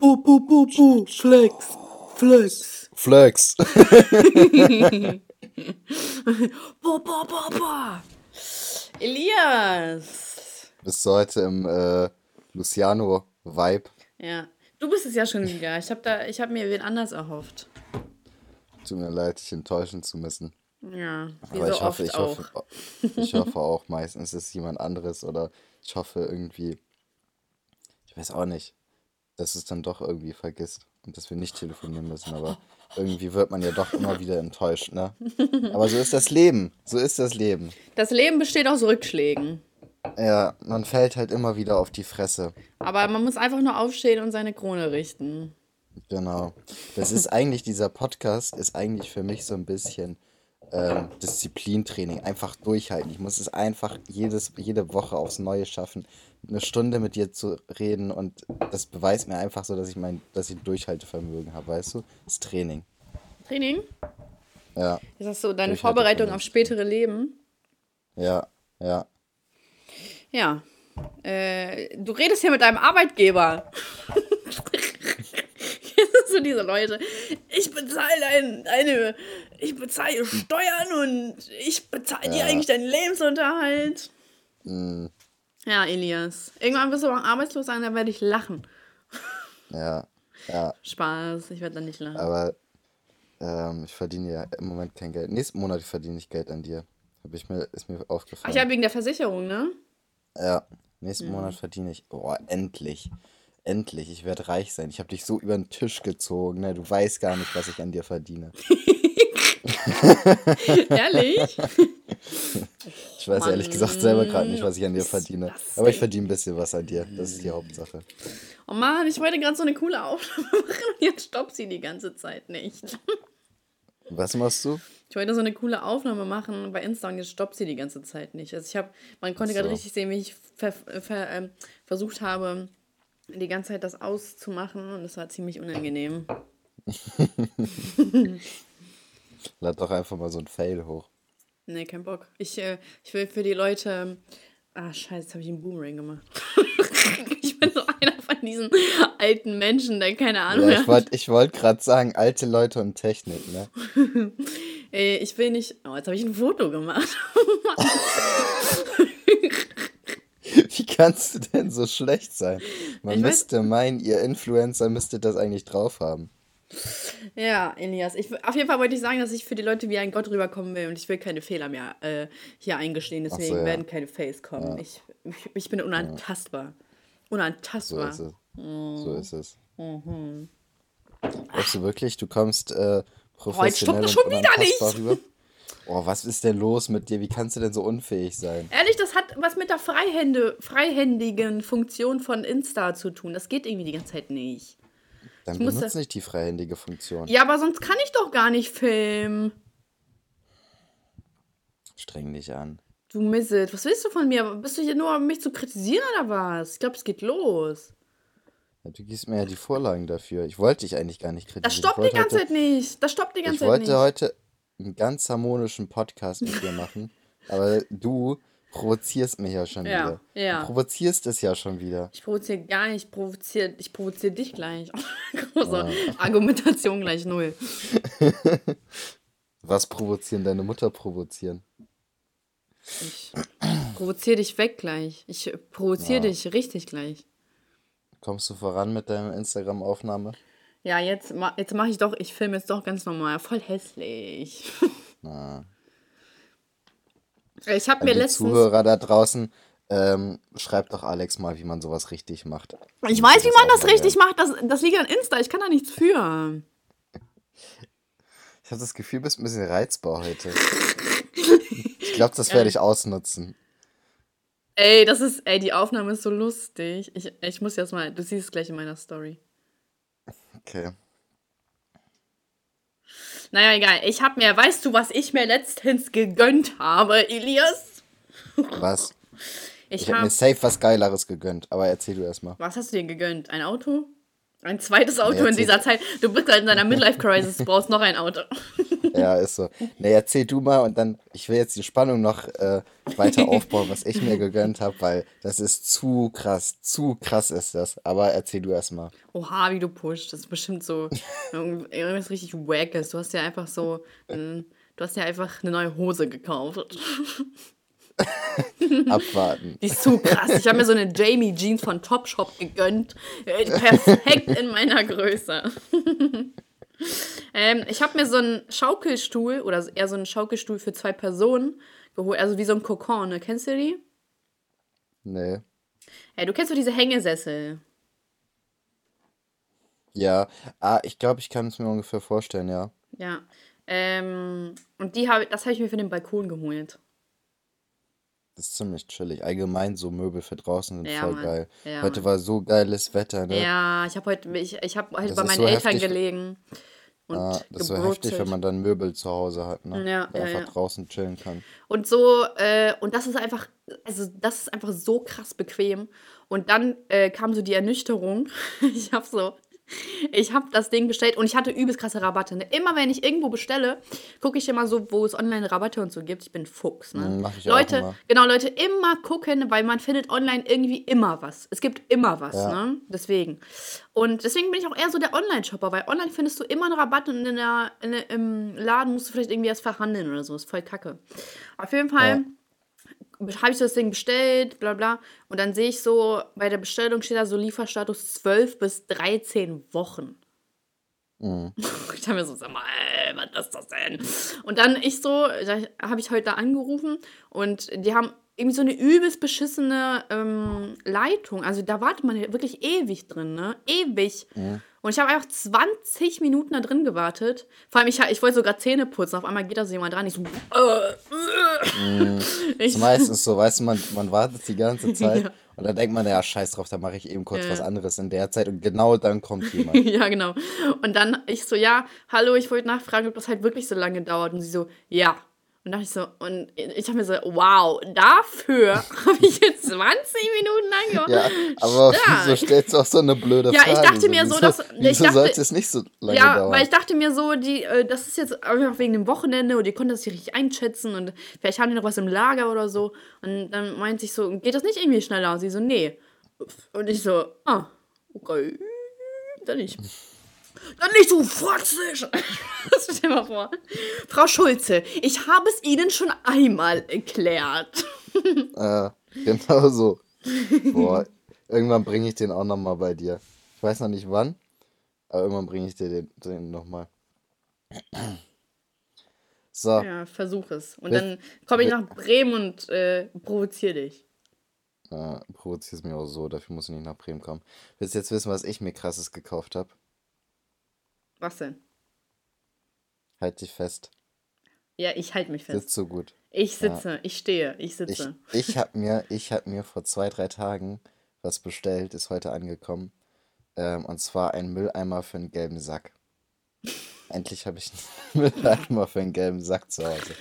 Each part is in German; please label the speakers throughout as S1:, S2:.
S1: Bu, bu, bu, bu. Flex. Flex.
S2: Flex.
S1: Boah, boah, boah, boah. Elias.
S2: Bist du heute im äh, Luciano-Vibe?
S1: Ja. Du bist es ja schon wieder. Ich habe habe mir wen anders erhofft.
S2: Tut mir leid, dich enttäuschen zu müssen.
S1: Ja, wie
S2: Aber
S1: so
S2: ich hoffe, ich
S1: auch.
S2: hoffe, ich hoffe auch, meistens ist es jemand anderes oder ich hoffe irgendwie, ich weiß auch nicht, dass es dann doch irgendwie vergisst und dass wir nicht telefonieren müssen, aber irgendwie wird man ja doch immer wieder enttäuscht, ne? Aber so ist das Leben, so ist das Leben.
S1: Das Leben besteht aus Rückschlägen.
S2: Ja, man fällt halt immer wieder auf die Fresse.
S1: Aber man muss einfach nur aufstehen und seine Krone richten.
S2: Genau. Das ist eigentlich, dieser Podcast ist eigentlich für mich so ein bisschen ähm, Disziplintraining. Einfach durchhalten. Ich muss es einfach jedes, jede Woche aufs Neue schaffen, eine Stunde mit dir zu reden und das beweist mir einfach so, dass ich mein, dass ich ein Durchhaltevermögen habe, weißt du? Das ist Training.
S1: Training?
S2: Ja,
S1: Ist das so deine. Vorbereitung auf spätere Leben?
S2: ja, ja.
S1: Ja. Äh, du redest hier mit deinem Arbeitgeber. So diese Leute. Ich bezahle dein, deine, ich bezahle Steuern und ich bezahle dir
S2: Ja.
S1: eigentlich deinen Lebensunterhalt.
S2: Mm,
S1: Ja, Elias. Irgendwann wirst du auch arbeitslos sein, dann werde ich lachen.
S2: ja, ja.
S1: Spaß, ich werde dann nicht lachen.
S2: Aber ähm, ich verdiene ja im Moment kein Geld. Nächsten Monat verdiene ich Geld an dir. Hab ich mir, ist mir
S1: Ach
S2: aufgefallen.
S1: ja, wegen der Versicherung, ne?
S2: Ja, nächsten Monat verdiene ich. Oh, endlich. Endlich. Ich werde reich sein. Ich habe dich so über den Tisch gezogen. Ne? Du weißt gar nicht, was ich an dir verdiene.
S1: Ehrlich?
S2: Ich weiß ehrlich gesagt selber gerade nicht, was ich an dir verdiene. Aber ich verdiene ein bisschen was an dir. Das ist die Hauptsache.
S1: Oh Mann, ich wollte gerade so eine coole Aufnahme machen und jetzt stoppt sie die ganze Zeit nicht.
S2: Was machst du?
S1: Ich wollte so eine coole Aufnahme machen bei Insta und jetzt stoppt sie die ganze Zeit nicht. Also ich habe, man konnte
S2: Ach
S1: gerade
S2: so.
S1: richtig sehen, wie ich ver, ver, ähm, versucht habe, die ganze Zeit das auszumachen und es war ziemlich unangenehm.
S2: Lad doch einfach mal so ein Fail hoch.
S1: Nee, kein Bock. Ich, äh, ich will für die Leute. Ah, scheiße, jetzt habe ich einen Boomerang gemacht. ich bin so einer von diesen alten Menschen, der keine Ahnung
S2: Ja, ich
S1: hat.
S2: wollte ich wollt gerade sagen, alte Leute und Technik, ne?
S1: Ey, ich will nicht. Oh, jetzt habe ich ein Foto gemacht.
S2: Wie kannst du denn so schlecht sein? Man
S1: Ich weiß-
S2: müsste meinen, ihr Influencer müsstet das eigentlich drauf haben.
S1: Ja, Elias. Ich, auf jeden Fall wollte ich sagen, dass ich für die Leute wie ein Gott rüberkommen will und ich will keine Fehler mehr äh, hier eingestehen.
S2: so,
S1: Deswegen
S2: ja.
S1: werden keine Fails kommen. Ich, ich, ich bin unantastbar.
S2: So
S1: Unantastbar.
S2: ist es.
S1: Mm.
S2: So ist es.
S1: Mhm.
S2: Glaubst du wirklich, du kommst äh, professionell
S1: das
S2: und
S1: schon wieder nicht.
S2: rüber? Oh, was ist denn los mit dir? Wie kannst du denn so unfähig sein?
S1: Ehrlich, das hat was mit der Freihände, freihändigen Funktion von Insta zu tun. Das geht irgendwie die ganze Zeit nicht.
S2: Dann
S1: Ich
S2: benutzt nicht die freihändige Funktion.
S1: Ja, aber sonst kann ich doch gar nicht filmen.
S2: Streng dich an.
S1: Du Misset, was willst du von mir? Bist du hier nur, um mich zu kritisieren oder was? Ich glaube, es geht los.
S2: Ja, du gibst mir ja die Vorlagen dafür. Ich wollte dich eigentlich gar nicht kritisieren.
S1: Das
S2: Ich
S1: stoppt die
S2: wollte
S1: ganze
S2: heute,
S1: Zeit nicht. Das stoppt die ganze
S2: Ich
S1: Zeit
S2: wollte
S1: nicht.
S2: heute einen ganz harmonischen Podcast mit dir machen, aber du provozierst mich ja schon
S1: Ja,
S2: wieder.
S1: ja.
S2: Du provozierst es ja schon wieder.
S1: Ich provoziere gar nicht, ich provoziere ich provozier dich gleich. Große Argumentation gleich null.
S2: Was provozieren? Deine Mutter provozieren.
S1: Ich provoziere dich weg gleich. Ich provoziere
S2: Ja.
S1: dich richtig gleich.
S2: Kommst du voran mit deiner Instagram-Aufnahme?
S1: Ja, jetzt, ma- jetzt mache ich doch, ich filme jetzt doch ganz normal. Voll hässlich.
S2: Na.
S1: Ich habe mir
S2: die
S1: letztens.
S2: Zuhörer da draußen, ähm, schreibt doch Alex mal, wie man sowas richtig macht.
S1: Ich
S2: Damit
S1: weiß, wie man das richtig
S2: lernen.
S1: macht. Das, das liegt an Insta. Ich kann da nichts für.
S2: Ich habe das Gefühl, du bist ein bisschen reizbar heute. Ich glaube, das werde ich ausnutzen.
S1: Ey, das ist, ey, die Aufnahme ist so lustig. Ich, ich muss jetzt mal, du siehst es gleich in meiner Story.
S2: Okay.
S1: Naja, egal. Ich habe mir, weißt du, was ich mir letztens gegönnt habe, Elias?
S2: Was?
S1: Ich,
S2: Ich habe
S1: habe,
S2: mir safe was Geileres gegönnt, aber erzähl du erstmal.
S1: was hast du dir gegönnt? Ein Auto? Ein zweites Auto
S2: Nee,
S1: in dieser Zeit. Du bist halt in deiner Midlife-Crisis, du brauchst noch ein Auto.
S2: Ja, ist so. Nee, erzähl du mal und dann, ich will jetzt die Spannung noch äh, weiter aufbauen, was ich mir gegönnt habe, weil das ist zu krass, zu krass ist das. Aber erzähl du erst mal.
S1: Oha, wie du pusht. Das ist bestimmt so irgend- irgendwas richtig Wackes. Du hast ja einfach so. ähm, Du hast ja einfach eine neue Hose gekauft.
S2: Abwarten.
S1: Die ist zu krass. Ich habe mir so eine Jamie Jeans von Topshop gegönnt. Perfekt in meiner Größe. ähm, ich habe mir so einen Schaukelstuhl oder eher so einen Schaukelstuhl für zwei Personen geholt. Also wie so ein Kokon, ne? Kennst du die?
S2: Nee.
S1: Ja, du kennst doch diese Hängesessel.
S2: Ja, ah, ich glaube, ich kann es mir ungefähr vorstellen, ja.
S1: Ja. Ähm, und die hab, das habe ich mir für den Balkon geholt.
S2: Das ist ziemlich chillig. Allgemein so Möbel für draußen sind
S1: Ja,
S2: voll
S1: Mann.
S2: geil.
S1: Ja,
S2: Heute
S1: Mann.
S2: war so geiles Wetter, ne?
S1: Ja, ich habe heute, ich, ich hab heute
S2: Das
S1: bei
S2: ist
S1: meinen
S2: so
S1: Eltern
S2: heftig.
S1: gelegen. Und
S2: Ah, das ist so heftig,
S1: gebrutzelt.
S2: wenn man dann Möbel zu Hause hat, ne?
S1: Ja, ja,
S2: einfach
S1: ja.
S2: draußen chillen kann.
S1: Und so, äh, und das ist einfach, also das ist einfach so krass bequem. Und dann äh, kam so die Ernüchterung. Ich habe so, ich habe das Ding bestellt und ich hatte übelst krasse Rabatte. Ne? Immer wenn ich irgendwo bestelle, gucke ich immer so, wo es online Rabatte und so gibt. Ich bin Fuchs, ne?
S2: Mm, mach ich auch
S1: Leute,
S2: immer.
S1: genau, Leute, immer gucken, weil man findet online irgendwie immer was. Es gibt immer was,
S2: Ja.
S1: ne? Deswegen. Und deswegen bin ich auch eher so der Online-Shopper, weil online findest du immer einen Rabatt und in der, in der, im Laden musst du vielleicht irgendwie erst verhandeln oder so. Ist voll kacke. Auf jeden Fall habe ich das Ding bestellt, bla bla. Und dann sehe ich so, bei der Bestellung steht da so Lieferstatus 12 bis 13 Wochen.
S2: Mhm.
S1: Ich habe mir so, sag mal, ey, was ist das denn? Und dann ich so, da habe ich heute da angerufen und die haben irgendwie so eine übelst beschissene ähm, Leitung. Also da wartet man ja wirklich ewig drin, ne? Ewig. Und ich habe einfach 20 Minuten da drin gewartet. Vor allem, ich, ich wollte sogar Zähne putzen. Auf einmal geht da so jemand dran. Ich so, äh, äh. Ich,
S2: ist meistens so, weißt du, man, man wartet die ganze Zeit
S1: Ja.
S2: und dann denkt man, ja, scheiß drauf, da mache ich eben kurz
S1: Ja.
S2: was anderes in der Zeit und genau dann kommt jemand.
S1: ja, genau. Und dann ich so, ja, hallo, ich wollte nachfragen, ob das halt wirklich so lange dauert. Und sie so, ja. Und dachte ich so, und ich habe mir so, wow, dafür habe ich jetzt 20 Minuten lang gemacht.
S2: Ja, aber
S1: Stark.
S2: wieso stellst du auch so eine blöde
S1: Ja, ich
S2: Frage?
S1: dachte mir so,
S2: wieso,
S1: dass- ich
S2: Wieso
S1: dachte-
S2: sollte es nicht so lange
S1: Ja,
S2: dauern?
S1: weil ich dachte mir so, die, äh, das ist jetzt einfach wegen dem Wochenende und die konnten das hier richtig einschätzen und vielleicht haben die noch was im Lager oder so. Und dann meinte ich so, geht das nicht irgendwie schneller? Und sie so, nee. Und ich so, ah, okay, dann nicht. Dann nicht so fotzig. Stell dir mal vor. Frau Schulze, ich habe es Ihnen schon einmal erklärt.
S2: Äh, genau so. Boah, irgendwann bringe ich den auch nochmal bei dir. Ich weiß noch nicht wann, aber irgendwann bringe ich dir den, den nochmal. So,
S1: Ja, versuch es. Und dann komme ich nach Bremen und äh, provoziere dich.
S2: äh, provozierst mich auch so, dafür musst du nicht nach Bremen kommen. Willst du jetzt wissen, was ich mir krasses gekauft habe?
S1: Was denn?
S2: Halt dich fest.
S1: Ja, ich halte mich fest.
S2: Sitzt so gut.
S1: Ich sitze, ich stehe, ich
S2: Ich,
S1: sitze.
S2: ich habe mir, ich hab mir vor zwei, drei Tagen was bestellt, ist heute angekommen. Ähm, und zwar ein Mülleimer für einen gelben Sack. Endlich habe ich einen Mülleimer für einen gelben Sack zu Hause.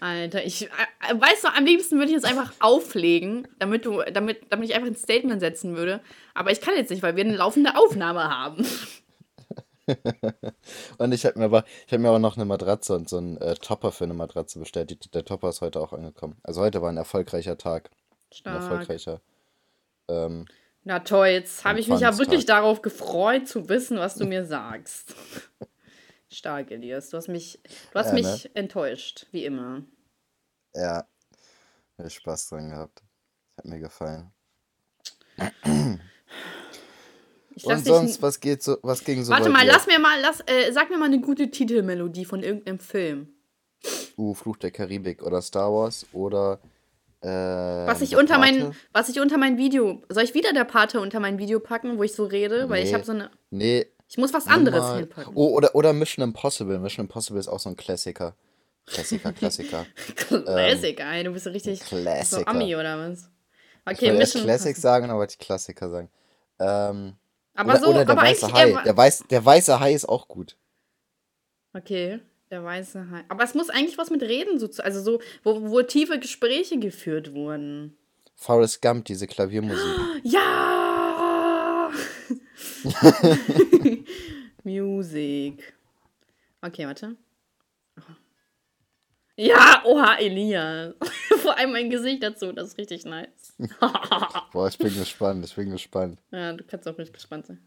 S1: Alter, ich, äh, äh, weißt du, am liebsten würde ich jetzt einfach auflegen, damit du, damit, damit ich einfach ein Statement setzen würde. Aber ich kann jetzt nicht, weil wir eine laufende Aufnahme haben.
S2: Und ich habe mir aber, ich habe mir aber noch eine Matratze und so einen äh, Topper für eine Matratze bestellt. Die, der Topper ist heute auch angekommen. Also heute war ein erfolgreicher Tag. Ein
S1: Stark.
S2: erfolgreicher. Ähm,
S1: Na toll, jetzt habe ich mich ja wirklich darauf gefreut zu wissen, was du mir sagst. Stark, Elias. Du hast mich, du hast
S2: Ja,
S1: mich
S2: ne?
S1: enttäuscht, wie immer.
S2: ja, hab Spaß dran gehabt. Hat mir gefallen.
S1: Ich
S2: Und sonst, was geht so, was ging so
S1: Warte mal,
S2: dir?
S1: lass mir mal, lass, äh, sag mir mal eine gute Titelmelodie von irgendeinem Film.
S2: Uh, Fluch der Karibik oder Star Wars oder äh,
S1: Was ich unter mein, was ich unter mein Video, soll ich wieder der Pate unter mein Video packen, wo ich so rede, weil ich
S2: Nee.
S1: habe so eine,
S2: Nee,
S1: ich muss was anderes
S2: mal-
S1: hinpacken.
S2: Oh, oder, oder Mission Impossible. Mission Impossible ist auch so ein Klassiker. Klassiker, Klassiker.
S1: Classic, ey, du bist so richtig so
S2: Klassiker.
S1: Ami oder was?
S2: ich
S1: Okay,
S2: erst
S1: Mission.
S2: Classic sagen, aber ich Klassiker sagen. Ähm,
S1: Aber
S2: oder,
S1: so,
S2: oder der
S1: aber
S2: weiße Hai. Der, weiß, der weiße Hai ist auch gut.
S1: Okay, der weiße Hai. Aber es muss eigentlich was mit Reden, so, also so, wo, wo tiefe Gespräche geführt wurden.
S2: Forrest Gump, diese Klaviermusik.
S1: Ja! Music. Okay, warte. Ja, oha, Elias. Vor allem mein Gesicht dazu, das ist richtig nice.
S2: Boah, ich bin gespannt, ich bin gespannt.
S1: ja, du kannst auch richtig gespannt sein.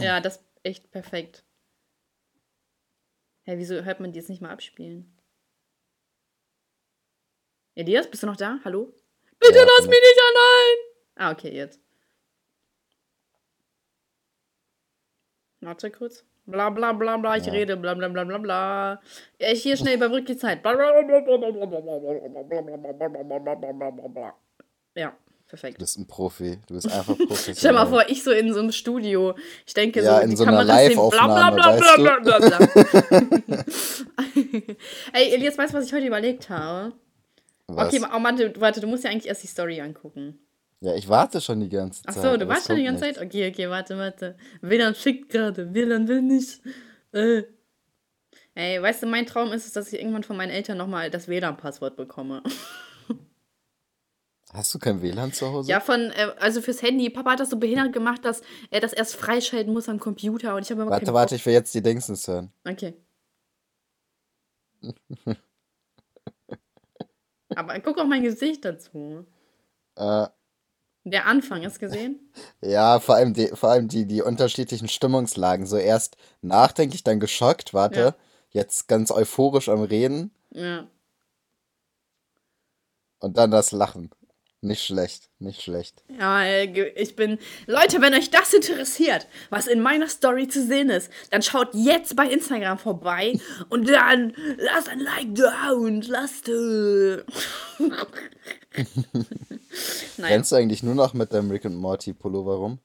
S1: Ja, das ist echt perfekt. Hä, wieso hört man die jetzt nicht mal abspielen? Elias, bist du noch da? Hallo? Bitte
S2: Ja,
S1: lass mich nicht allein! Ah, okay, jetzt. Warte kurz. Bla bla bla bla, ich
S2: Ja.
S1: rede, bla bla bla bla bla. Ich hier schnell überbrück die Zeit. Bla, bla, bla, bla, bla, bla, bla, bla, bla, bla, bla, bla, bla. Ja,
S2: Du
S1: perfekt.
S2: bist ein Profi. Du bist einfach Profi.
S1: Stell mal vor, ich so in so einem Studio. Ich denke
S2: Ja,
S1: so,
S2: in
S1: die
S2: so einer
S1: bla bla
S2: Live-Aufnahme,
S1: bla bla
S2: weißt
S1: bla bla bla. Ey, Elias, weißt du, was ich heute überlegt habe?
S2: Was?
S1: Okay, oh, warte, warte, du musst ja eigentlich erst die Story angucken.
S2: Ja, ich warte schon die ganze
S1: Ach
S2: Zeit.
S1: so, du warst schon die ganze
S2: nichts.
S1: Zeit? Okay, okay, warte, warte. WLAN schickt gerade, WLAN will nicht. Äh. Ey, weißt du, mein Traum ist es, dass ich irgendwann von meinen Eltern nochmal das WLAN-Passwort bekomme.
S2: Hast du kein WLAN zu Hause?
S1: Ja, von, äh, also fürs Handy. Papa hat das so behindert gemacht, dass er das erst freischalten muss am Computer und ich habe
S2: Warte, warte, ich will jetzt die Dingsens hören.
S1: Okay. Aber guck auch mein Gesicht dazu.
S2: Äh,
S1: Der Anfang, du gesehen?
S2: ja, vor allem, die, vor allem die, die unterschiedlichen Stimmungslagen. So erst nachdenklich, dann geschockt, warte.
S1: Ja.
S2: Jetzt ganz euphorisch am Reden
S1: Ja.
S2: und dann das Lachen. Nicht schlecht, nicht schlecht.
S1: Ja, äh, ich bin. Leute, wenn euch das interessiert, was in meiner Story zu sehen ist, dann schaut jetzt bei Instagram vorbei und dann lasst ein Like da und lasst. Äh. naja.
S2: Rennst du eigentlich nur noch mit deinem Rick und Morty Pullover rum?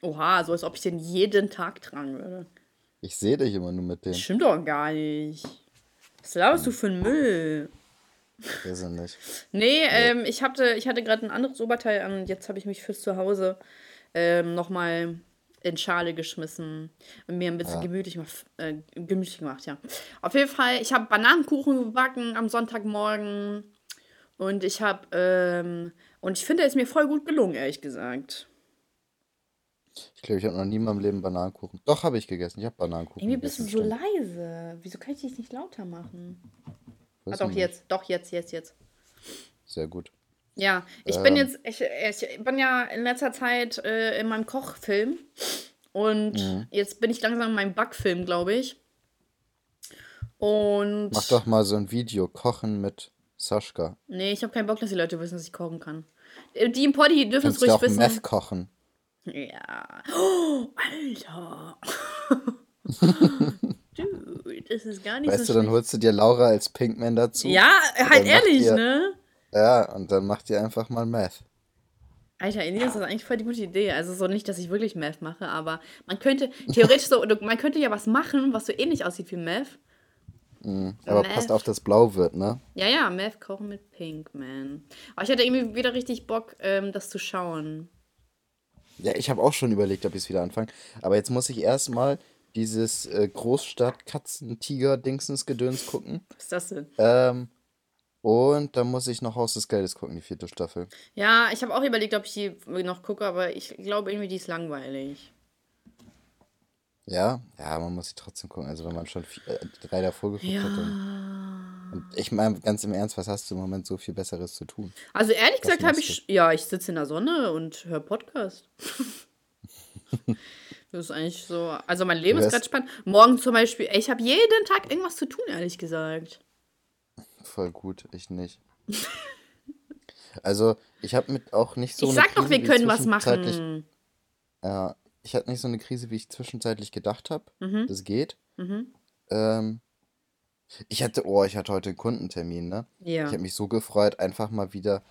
S1: Oha, so als ob ich den jeden Tag tragen würde.
S2: Ich sehe dich immer nur mit dem.
S1: stimmt doch gar nicht. Was laberst du für einen Müll?
S2: Wir sind nicht.
S1: Nee, ähm, ich hatte, ich hatte gerade ein anderes Oberteil an und jetzt habe ich mich fürs Zuhause ähm, nochmal in Schale geschmissen und mir ein bisschen gemütlich, mach- äh, gemütlich gemacht, ja. Auf jeden Fall, ich habe Bananenkuchen gebacken am Sonntagmorgen und ich habe, ähm, und ich finde, er ist mir voll gut gelungen, ehrlich gesagt.
S2: Ich glaube, ich habe noch nie in meinem Leben Bananenkuchen. Doch, habe ich gegessen. Ich habe Bananenkuchen
S1: Irgendwie bist du so leise. Wieso kann ich dich nicht lauter machen? Ah, doch, jetzt, doch, jetzt, jetzt, jetzt.
S2: Sehr gut.
S1: Ja, ich bin
S2: Ähm.
S1: jetzt, ich, ich bin ja in letzter Zeit äh, in meinem Kochfilm und
S2: Mhm.
S1: jetzt bin ich langsam in meinem Backfilm, glaube ich. Und
S2: Mach doch mal so ein Video, Kochen mit Sascha.
S1: nee, ich habe keinen Bock, dass die Leute wissen, dass ich kochen kann. Äh, Die im Poddy dürfen es
S2: Kannst du
S1: ruhig
S2: auch
S1: wissen.
S2: Meth kochen.
S1: Ja. Oh, Alter. Das ist gar nicht
S2: Weißt
S1: so
S2: du, dann holst du dir Laura als Pinkman dazu.
S1: Ja, halt ehrlich,
S2: ihr-
S1: ne?
S2: Ja, und dann macht ihr einfach mal Meth.
S1: Alter, Elias, das ist eigentlich voll die gute Idee. Also so nicht, dass ich wirklich Meth mache, aber man könnte theoretisch so, man könnte ja was machen, was so ähnlich aussieht wie Meth.
S2: Aber
S1: Meth.
S2: passt auf, dass blau wird, ne?
S1: Ja, ja, Meth kochen mit Pinkman. Aber ich hatte irgendwie wieder richtig Bock, ähm, das zu schauen.
S2: Ja, ich habe auch schon überlegt, ob ich es wieder anfange. Aber jetzt muss ich erstmal dieses äh, Großstadt-Katzen-Tiger-Dingsens-Gedöns gucken.
S1: Was ist das denn?
S2: Ähm, und dann muss ich noch Haus des Geldes gucken, die vierte Staffel.
S1: Ja, ich habe auch überlegt, ob ich die noch gucke, aber ich glaube irgendwie, die ist langweilig.
S2: Ja, ja, man muss sie trotzdem gucken. Also wenn man schon vier, äh, drei davor geguckt hat, dann.
S1: Ja.
S2: Und ich meine, ganz im Ernst, was hast du im Moment so viel Besseres zu tun?
S1: Also ehrlich
S2: Was
S1: gesagt habe ich, ja, ich sitze in der Sonne und höre Podcast. das ist eigentlich so, also mein Leben ist gerade spannend. Morgen zum Beispiel, ich habe jeden Tag irgendwas zu tun, ehrlich gesagt.
S2: Voll gut, ich nicht. Also, ich habe mit auch nicht so
S1: ich sag doch,
S2: Krise,
S1: wir
S2: wie ich
S1: können was machen.
S2: Ja, ich hatte nicht so eine Krise, wie ich zwischenzeitlich gedacht habe.
S1: Mhm.
S2: Das geht.
S1: Mhm.
S2: Ähm, ich hatte, oh, ich hatte heute einen Kundentermin, ne?
S1: Ja.
S2: Ich habe mich so gefreut, einfach mal wieder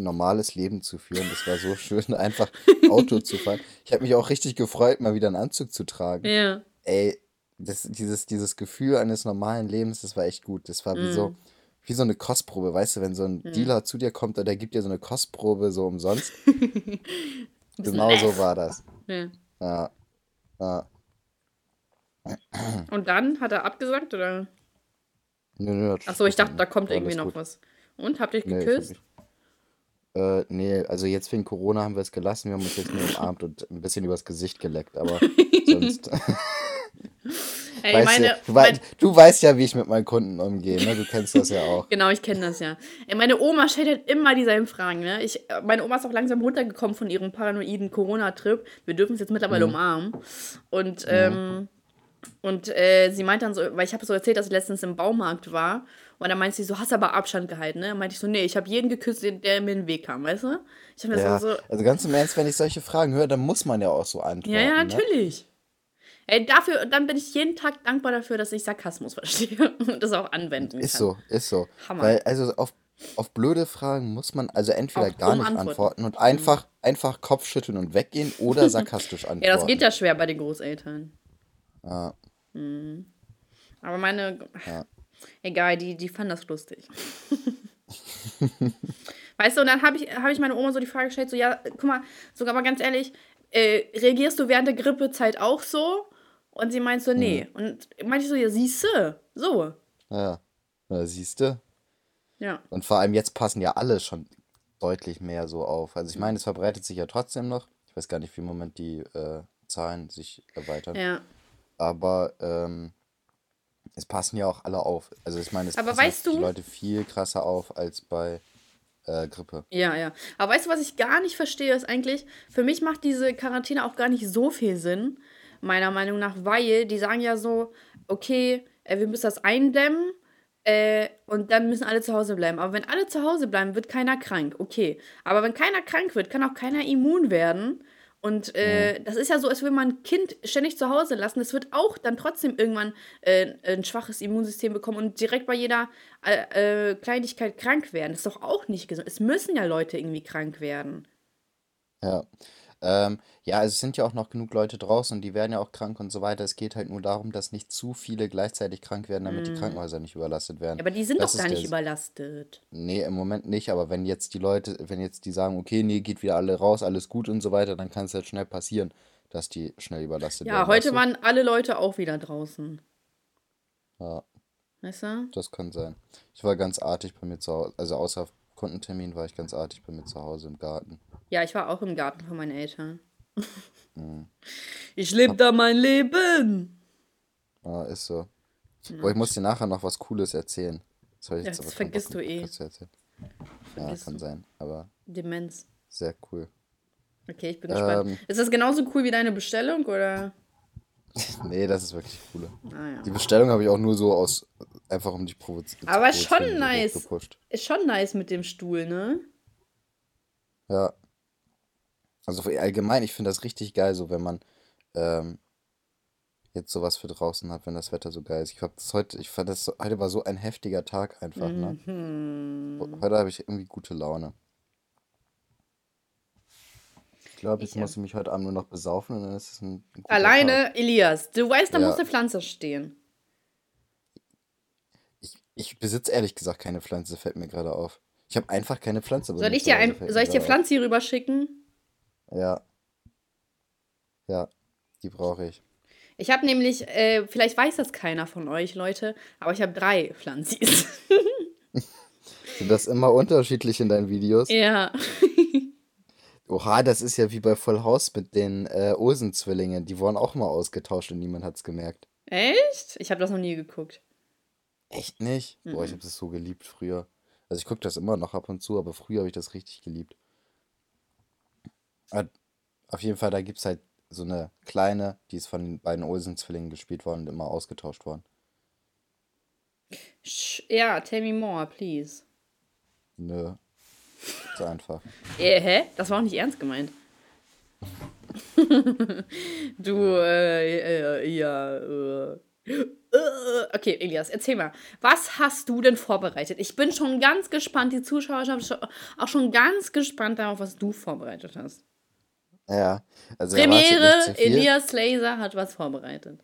S2: ein normales Leben zu führen. Das war so schön, einfach Auto zu fahren. Ich habe mich auch richtig gefreut, mal wieder einen Anzug zu tragen.
S1: Ja.
S2: Ey, das, dieses, dieses Gefühl eines normalen Lebens, das war echt gut. Das war wie so, wie so eine Kostprobe, weißt du, wenn so ein Dealer zu dir kommt der gibt dir so eine Kostprobe so umsonst. genau so war das.
S1: ja.
S2: Ja. Ja.
S1: Und dann hat er abgesagt oder?
S2: Nö, nö,
S1: Achso, ich dachte, da kommt irgendwie noch
S2: gut.
S1: was. Und habt ihr
S2: Nee,
S1: geküsst?
S2: nicht- Äh, nee, also jetzt wegen Corona haben wir es gelassen. Wir haben uns jetzt nur umarmt und ein bisschen übers Gesicht geleckt, aber sonst.
S1: Ey,
S2: weißt
S1: meine,
S2: du, du, wei du weißt ja, wie ich mit meinen Kunden umgehe, ne? Du kennst das ja auch.
S1: Genau, ich kenne das ja. Ey, meine Oma stellt halt immer dieselben Fragen, ne? Ich, meine Oma ist auch langsam runtergekommen von ihrem paranoiden Corona-Trip. Wir dürfen es jetzt mittlerweile
S2: Mhm.
S1: umarmen. Und, ähm, und äh, sie meint dann so, weil ich habe so erzählt, dass ich letztens im Baumarkt war. Und dann meint sie so, hast aber Abstand gehalten, ne? Meinte ich so, nee, ich habe jeden geküsst, der mir in den Weg kam, weißt du? Ich habe mir
S2: Ja,
S1: so, so,
S2: also ganz im Ernst, wenn ich solche Fragen höre, dann muss man ja auch so antworten.
S1: ja, ja,
S2: Ne?
S1: natürlich. Ey, dafür, dann bin ich jeden Tag dankbar dafür, dass ich Sarkasmus verstehe und das auch anwenden kann.
S2: Ist so, ist so.
S1: Hammer.
S2: Weil, also auf, auf blöde Fragen muss man also entweder
S1: Auch
S2: gar nicht
S1: antworten.
S2: antworten und einfach, einfach Kopfschütteln und weggehen oder sarkastisch antworten.
S1: Ja, das geht ja schwer bei den Großeltern.
S2: Ja,
S1: Aber meine.
S2: Ja.
S1: Egal, die, die fanden das lustig. weißt du, und dann habe ich, hab ich meine Oma so die Frage gestellt: so, ja, guck mal, sogar mal ganz ehrlich, äh, reagierst du während der Grippezeit auch so? Und sie meint so, nee. Und meinte ich so, ja, siehste, so.
S2: ja. ja siehst du?
S1: Ja.
S2: Und vor allem jetzt passen ja alle schon deutlich mehr so auf. Also ich meine, es verbreitet sich ja trotzdem noch. Ich weiß gar nicht, wie im Moment die äh, Zahlen sich erweitern.
S1: Ja.
S2: Aber ähm, es passen ja auch alle auf. Also ich meine, es
S1: Aber
S2: passen
S1: weißt
S2: auch die
S1: du-
S2: Leute viel krasser auf als bei äh, Grippe.
S1: Ja, ja. Aber weißt du, was ich gar nicht verstehe, ist eigentlich, für mich macht diese Quarantäne auch gar nicht so viel Sinn, meiner Meinung nach, weil die sagen ja so, okay, äh, wir müssen das eindämmen äh, und dann müssen alle zu Hause bleiben. Aber wenn alle zu Hause bleiben, wird keiner krank. Okay. Aber wenn keiner krank wird, kann auch keiner immun werden. Und äh, das ist ja so, als würde man ein Kind ständig zu Hause lassen. Es wird auch dann trotzdem irgendwann äh, ein schwaches Immunsystem bekommen und direkt bei jeder äh, äh, Kleinigkeit krank werden. Das ist doch auch nicht gesund. Es müssen ja Leute irgendwie krank werden.
S2: Ja. Ähm, ja, also es sind ja auch noch genug Leute draußen und die werden ja auch krank und so weiter. Es geht halt nur darum, dass nicht zu viele gleichzeitig krank werden, damit die Krankenhäuser nicht überlastet werden.
S1: Aber die sind
S2: Das
S1: doch gar nicht überlastet.
S2: Nee, im Moment nicht, aber wenn jetzt die Leute, wenn jetzt die sagen, okay, nee, geht wieder alle raus, alles gut und so weiter, dann kann es halt schnell passieren, dass die schnell überlastet
S1: Ja,
S2: werden.
S1: heute
S2: weißt du?
S1: waren alle Leute auch wieder draußen.
S2: Ja,
S1: Weißt du?
S2: das kann sein. Ich war ganz artig bei mir zu Hause, also außer Kundentermin war ich ganz artig bei mir zu Hause im Garten.
S1: Ja, ich war auch im Garten von meinen Eltern.
S2: Mhm.
S1: Ich lebe da mein Leben.
S2: Ja, ist so. Boah, ich muss dir nachher noch was Cooles erzählen. Das, ich
S1: Ja,
S2: jetzt
S1: das
S2: aber keinen
S1: vergisst
S2: Bock,
S1: du eh.
S2: Erzählen. Ja,
S1: Vergisst
S2: kann sein, aber
S1: Demenz.
S2: sehr cool.
S1: Okay, ich bin gespannt.
S2: Ähm.
S1: Ist das genauso cool wie deine Bestellung oder?
S2: Nee, das ist wirklich cool.
S1: Ah, ja.
S2: Die Bestellung habe ich auch nur so aus, einfach um dich provozieren.
S1: Aber schon nice.
S2: Gepusht.
S1: Ist schon nice mit dem Stuhl, ne?
S2: Ja. Also allgemein, ich finde das richtig geil, so wenn man ähm, jetzt sowas für draußen hat, wenn das Wetter so geil ist. Ich glaube, das heute, ich fand das heute war so ein heftiger Tag einfach, ne?
S1: Mhm.
S2: Heute habe ich irgendwie gute Laune. Ich glaube,
S1: Ich,
S2: muss ich mich heute Abend nur noch besaufen und dann ist es ein, ein guter Tag.
S1: Alleine, Elias, du weißt, da
S2: Ja.
S1: muss eine Pflanze stehen.
S2: Ich, ich besitze ehrlich gesagt keine Pflanze, fällt mir gerade auf. Ich habe einfach keine Pflanze.
S1: Soll ich dir, ein, soll ich dir. Pflanze hier rüber schicken?
S2: Ja. Ja, die brauche ich.
S1: Ich habe nämlich, äh, vielleicht weiß das keiner von euch, Leute, aber ich habe drei Pflanzis.
S2: Sind das immer unterschiedlich in deinen Videos?
S1: ja.
S2: Oha, das ist ja wie bei Full House mit den äh, Olsen-Zwillingen. Die wurden auch mal ausgetauscht und niemand hat's gemerkt.
S1: Echt? Ich habe das noch nie geguckt.
S2: Echt nicht? Boah, ich habe das so geliebt früher. Also ich gucke das immer noch ab und zu, aber früher habe ich das richtig geliebt. Ah, Auf jeden Fall, da gibt es halt so eine kleine, die ist von den beiden Olsen-Zwillingen gespielt worden und immer ausgetauscht worden.
S1: Sch ja, tell me more, please.
S2: Nö. So einfach.
S1: Äh, hä? Das war auch nicht ernst gemeint. du, äh, äh, ja, äh. Äh, Okay, Elias, erzähl mal. Was hast du denn vorbereitet? Ich bin schon ganz gespannt, die Zuschauer sind auch schon ganz gespannt darauf, was du vorbereitet hast.
S2: Ja, also
S1: Premiere. Elias Laser hat was vorbereitet.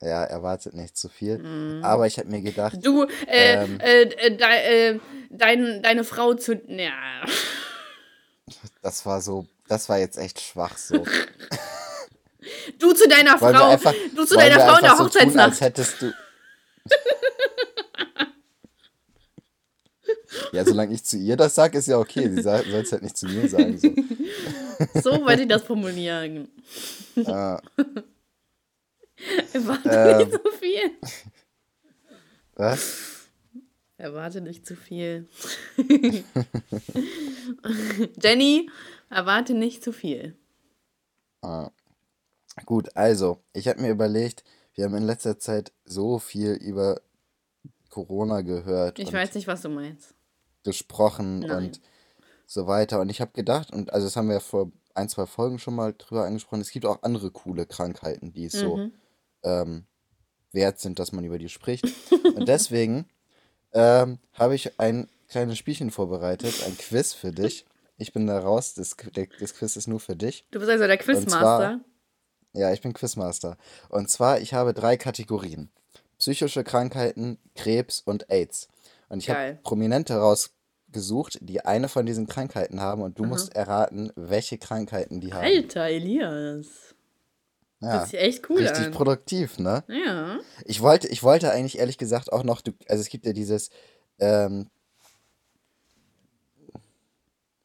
S2: Ja, erwartet nicht zu viel. Aber ich habe mir gedacht,
S1: Du, äh,
S2: Ähm.
S1: äh, äh, de, äh, dein, deine Frau zu. Ja.
S2: das war so, das war jetzt echt schwach so.
S1: Du zu deiner
S2: Wollen
S1: Frau.
S2: einfach,
S1: du zu deiner Frau in der
S2: so tun, als
S1: Hochzeitsnacht.
S2: hättest du. Ja, solange ich zu ihr das sage, ist ja okay. Sie soll es halt nicht zu mir sagen. So.
S1: So wollte ich das formulieren.
S2: Äh,
S1: Erwarte
S2: Ähm.
S1: nicht zu viel.
S2: was?
S1: Erwarte nicht zu viel. Jenny, erwarte nicht zu viel.
S2: Ah. Gut, also, ich habe mir überlegt, wir haben in letzter Zeit so viel über Corona gehört
S1: Ich weiß nicht, was du meinst.
S2: gesprochen
S1: Nein.
S2: und so weiter. Und ich habe gedacht, und also das haben wir ja vor ein, zwei Folgen schon mal drüber angesprochen, es gibt auch andere coole Krankheiten, die es so
S1: Mhm.
S2: Ähm, wert sind, dass man über die spricht. Und deswegen ähm, habe ich ein kleines Spielchen vorbereitet, ein Quiz für dich. Ich bin da raus, das, das Quiz ist nur für dich.
S1: Du bist also der Quizmaster.
S2: Ja, ich bin Quizmaster. Und zwar, ich habe drei Kategorien. Psychische Krankheiten, Krebs und AIDS. Und ich habe. Prominente rausgesucht, die eine von diesen Krankheiten haben und du musst erraten, welche Krankheiten die haben.
S1: Alter, Elias.
S2: Ja,
S1: Das ist echt cool
S2: richtig
S1: an.
S2: produktiv, ne?
S1: Ja.
S2: Ich wollte, ich wollte eigentlich ehrlich gesagt auch noch, also es gibt ja dieses, ähm,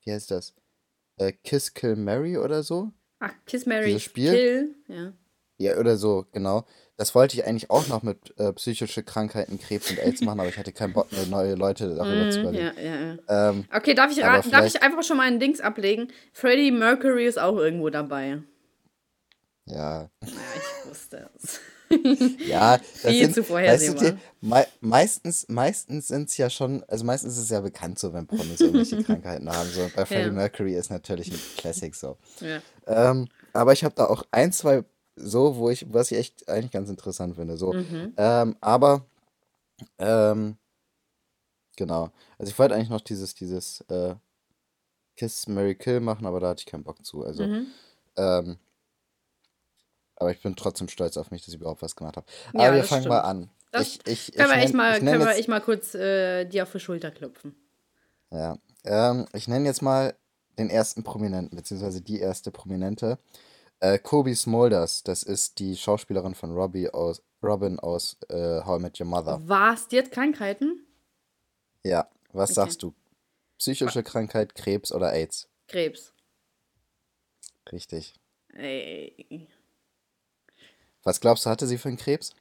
S2: wie heißt das? Äh, Kiss Kill Mary oder so?
S1: Ach, Kiss Mary
S2: Dieses Spiel?
S1: Kill. Ja.
S2: Ja, oder so, genau. Das wollte ich eigentlich auch noch mit äh, psychische Krankheiten, Krebs und AIDS machen, aber ich hatte keinen Bock neue Leute darüber zu
S1: Mhm,
S2: überlegen.
S1: ja, ja, ja.
S2: Ähm,
S1: Okay, darf ich, raten, darf ich einfach schon mal ein Dings ablegen? Freddie Mercury ist auch irgendwo dabei.
S2: Ja.
S1: Ja, ich wusste es.
S2: Ja, das
S1: Viel
S2: sind,
S1: zu
S2: weißt du, mei meistens, meistens sind es ja schon, also meistens ist es ja bekannt so, wenn Promis irgendwelche Krankheiten haben. So, bei Freddie
S1: Ja.
S2: Mercury ist natürlich ein Classic so.
S1: Ja.
S2: Ähm, aber ich habe da auch ein, zwei so, wo ich, was ich echt eigentlich ganz interessant finde. So.
S1: Mhm.
S2: Ähm, aber ähm, genau. Also ich wollte eigentlich noch dieses, dieses äh, Kiss, Mary Kill machen, aber da hatte ich keinen Bock zu. Also,
S1: Mhm.
S2: ähm, aber ich bin trotzdem stolz auf mich, dass ich überhaupt was gemacht habe.
S1: Ja,
S2: Aber wir
S1: das
S2: fangen
S1: stimmt.
S2: mal an.
S1: Das
S2: ich, ich,
S1: Können wir
S2: ich
S1: echt
S2: nenn-
S1: mal,
S2: ich
S1: können wir echt mal kurz äh, dir auf die Schulter klopfen.
S2: Ja, ähm, ich nenne jetzt mal den ersten Prominenten, beziehungsweise die erste Prominente. Äh, Kobe Smulders, das ist die Schauspielerin von Robbie aus, Robin aus äh, How I Met Your Mother.
S1: Was? Die hat Krankheiten?
S2: Ja, was
S1: Okay.
S2: sagst du? Psychische Krankheit, Krebs oder AIDS?
S1: Krebs.
S2: Richtig.
S1: Ey.
S2: Was glaubst du, hatte sie für einen Krebs?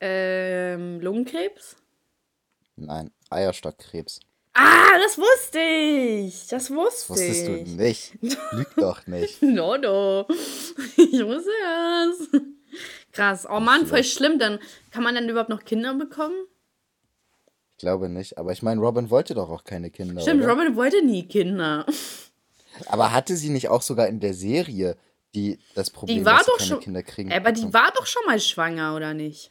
S1: Ähm, Lungenkrebs?
S2: Nein, Eierstockkrebs.
S1: Ah, das wusste ich. Das wusste
S2: Wusstest du
S1: ich.
S2: nicht? Lüg doch nicht.
S1: No, no. Ich wusste es. Krass. Oh Mann, voll schlimm. Dann kann man dann überhaupt noch Kinder bekommen?
S2: Ich glaube nicht. Aber ich meine, Robin wollte doch auch keine Kinder.
S1: Stimmt,
S2: oder?
S1: Robin wollte nie Kinder.
S2: Aber hatte sie nicht auch sogar in der Serie die, das Problem,
S1: war
S2: dass
S1: doch
S2: keine
S1: schon-
S2: Kinder kriegen?
S1: Aber die war doch schon mal schwanger, oder nicht?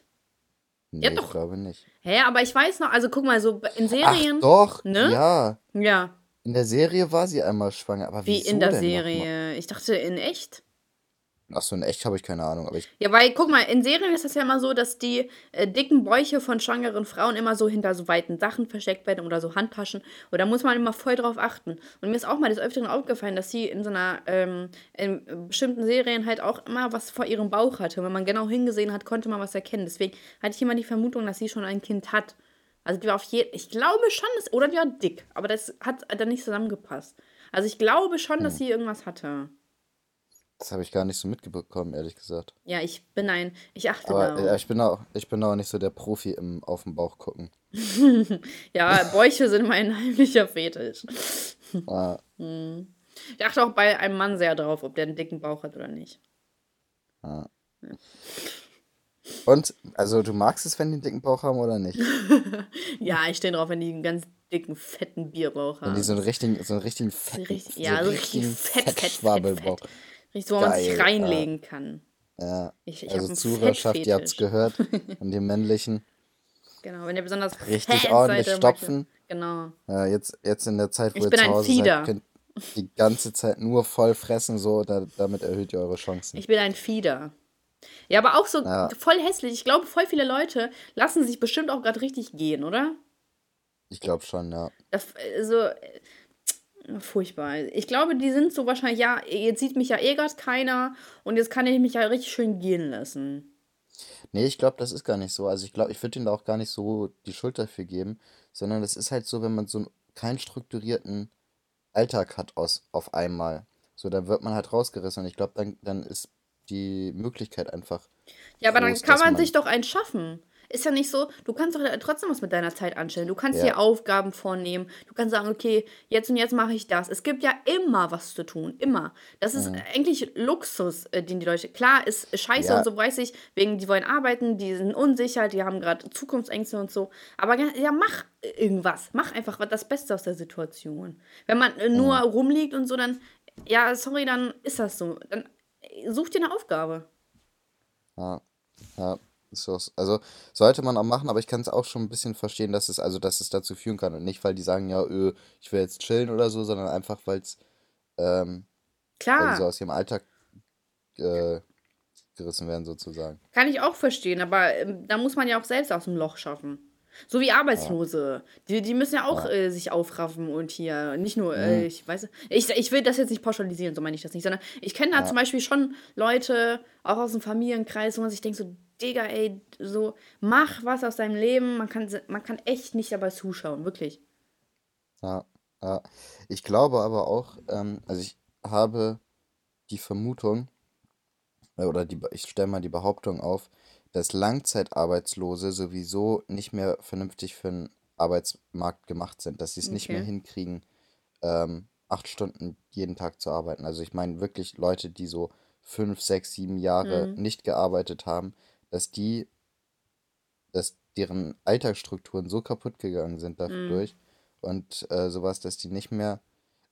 S2: Nee,
S1: ja
S2: ich
S1: doch.
S2: glaube nicht.
S1: Hä, aber ich weiß noch, also guck mal, so in
S2: Ach
S1: Serien.
S2: doch,
S1: ne?
S2: ja.
S1: Ja.
S2: In der Serie war sie einmal schwanger. Aber
S1: Wie in der? Serie. Ich dachte in echt.
S2: Achso, in echt habe ich keine Ahnung. Aber ich,
S1: Ja, weil, guck mal, in Serien ist das ja immer so, dass die äh, dicken Bäuche von schwangeren Frauen immer so hinter so weiten Sachen versteckt werden oder so Handtaschen. Und da muss man immer voll drauf achten. Und mir ist auch mal des Öfteren aufgefallen, dass sie in so einer, ähm, in bestimmten Serien halt auch immer was vor ihrem Bauch hatte. Wenn man genau hingesehen hat, konnte man was erkennen. Deswegen hatte ich immer die Vermutung, dass sie schon ein Kind hat. Also die war auf jeden ich glaube schon, dass, oder die war dick, aber das hat dann nicht zusammengepasst. Also ich glaube schon,
S2: Hm.
S1: dass sie irgendwas hatte.
S2: Das habe ich gar nicht so mitbekommen, ehrlich gesagt.
S1: Ja, ich bin ein, ich achte
S2: Aber
S1: da.
S2: äh, ich bin auch, ich bin auch nicht so der Profi im auf dem Bauch gucken.
S1: Ja, Bäuche sind mein heimlicher Fetisch.
S2: Ah,
S1: Ich achte auch bei einem Mann sehr drauf, ob der einen dicken Bauch hat oder nicht.
S2: ah. Und, also du magst es, wenn die einen dicken Bauch haben oder nicht?
S1: Ja, ich stehe drauf, wenn die einen ganz dicken, fetten Bierbauch
S2: Wenn
S1: haben.
S2: die so einen richtigen, so einen richtigen fetten,
S1: richtig,
S2: so
S1: ja, so richtig fett, fett, fett,
S2: Fettschwabelbauch.
S1: fett. Richtig, so, wo man sich reinlegen kann.
S2: Ja.
S1: Ich, ich
S2: also Zuhörerschaft, ihr habt's
S1: Fettfetisch.
S2: gehört. Und die männlichen.
S1: Genau, wenn ihr besonders
S2: Richtig ordentlich
S1: seid,
S2: stopfen.
S1: Genau.
S2: Ja, jetzt, jetzt in der Zeit, wo
S1: Ich
S2: ihr zu Hause
S1: Fieder.
S2: seid, könnt die ganze Zeit nur voll fressen, so, da, damit erhöht ihr eure Chancen.
S1: Ich bin ein Fieder. Ja, aber auch so
S2: Ja.
S1: voll hässlich. Ich glaube, voll viele Leute lassen sich bestimmt auch gerade richtig gehen, oder?
S2: Ich glaube schon, ja.
S1: Das, also, äh, furchtbar. Ich glaube, die sind so wahrscheinlich, ja, jetzt sieht mich ja eh gerade keiner und jetzt kann ich mich ja richtig schön gehen lassen.
S2: Nee, ich glaube, das ist gar nicht so. Also ich glaube, ich würde ihnen da auch gar nicht so die Schuld dafür geben, sondern das ist halt so, wenn man so ein keinen strukturierten Alltag hat aus, auf einmal. So, dann wird man halt rausgerissen und ich glaube, dann, dann ist die Möglichkeit einfach.
S1: Ja, aber groß, dann kann man, man sich doch einen schaffen. Ist ja nicht so, du kannst doch trotzdem was mit deiner Zeit anstellen. Du kannst ja. dir Aufgaben vornehmen. Du kannst sagen, okay, jetzt und jetzt mache ich das. Es gibt ja immer was zu tun. Immer. Das ist mhm. eigentlich Luxus, äh, den die Leute. Klar, ist scheiße ja. und so weiß ich, wegen die wollen arbeiten, die sind unsicher, die haben gerade Zukunftsängste und so. Aber ja, mach irgendwas. Mach einfach das Beste aus der Situation. Wenn man äh, nur mhm. rumliegt und so, dann, ja, sorry, dann ist das so. Dann äh, such dir eine Aufgabe.
S2: Ja, ja. Also sollte man auch machen, aber ich kann es auch schon ein bisschen verstehen, dass es also dass es dazu führen kann und nicht, weil die sagen, ja, öh, ich will jetzt chillen oder so, sondern einfach, ähm, weil die so
S1: Klar,
S2: aus ihrem Alltag äh, gerissen werden sozusagen.
S1: kann ich auch verstehen, aber ähm, da muss man ja auch selbst aus dem Loch schaffen. So wie
S2: Ja,
S1: Arbeitslose. Die, die müssen ja auch
S2: ja.
S1: äh, sich aufraffen und hier nicht nur, äh,
S2: Mhm.
S1: ich weiß, ich, ich will das jetzt nicht pauschalisieren, so meine ich das nicht, sondern ich kenne da zum
S2: Ja.
S1: Beispiel schon Leute, auch aus dem Familienkreis, wo man sich denkt, so, Digga, ey, so, mach was aus deinem Leben. Man kann, man kann echt nicht dabei zuschauen, wirklich.
S2: Ja, ja. Ich glaube aber auch, ähm, also ich habe die Vermutung, äh, oder die, ich stelle mal die Behauptung auf, dass Langzeitarbeitslose sowieso nicht mehr vernünftig für den Arbeitsmarkt gemacht sind, dass sie es nicht mehr
S1: Okay.
S2: hinkriegen, ähm, acht Stunden jeden Tag zu arbeiten. Also ich meine wirklich Leute, die so fünf, sechs, sieben Jahre
S1: Mhm.
S2: nicht gearbeitet haben, dass die, dass deren Alltagsstrukturen so kaputt gegangen sind dadurch und äh, sowas, dass die nicht mehr,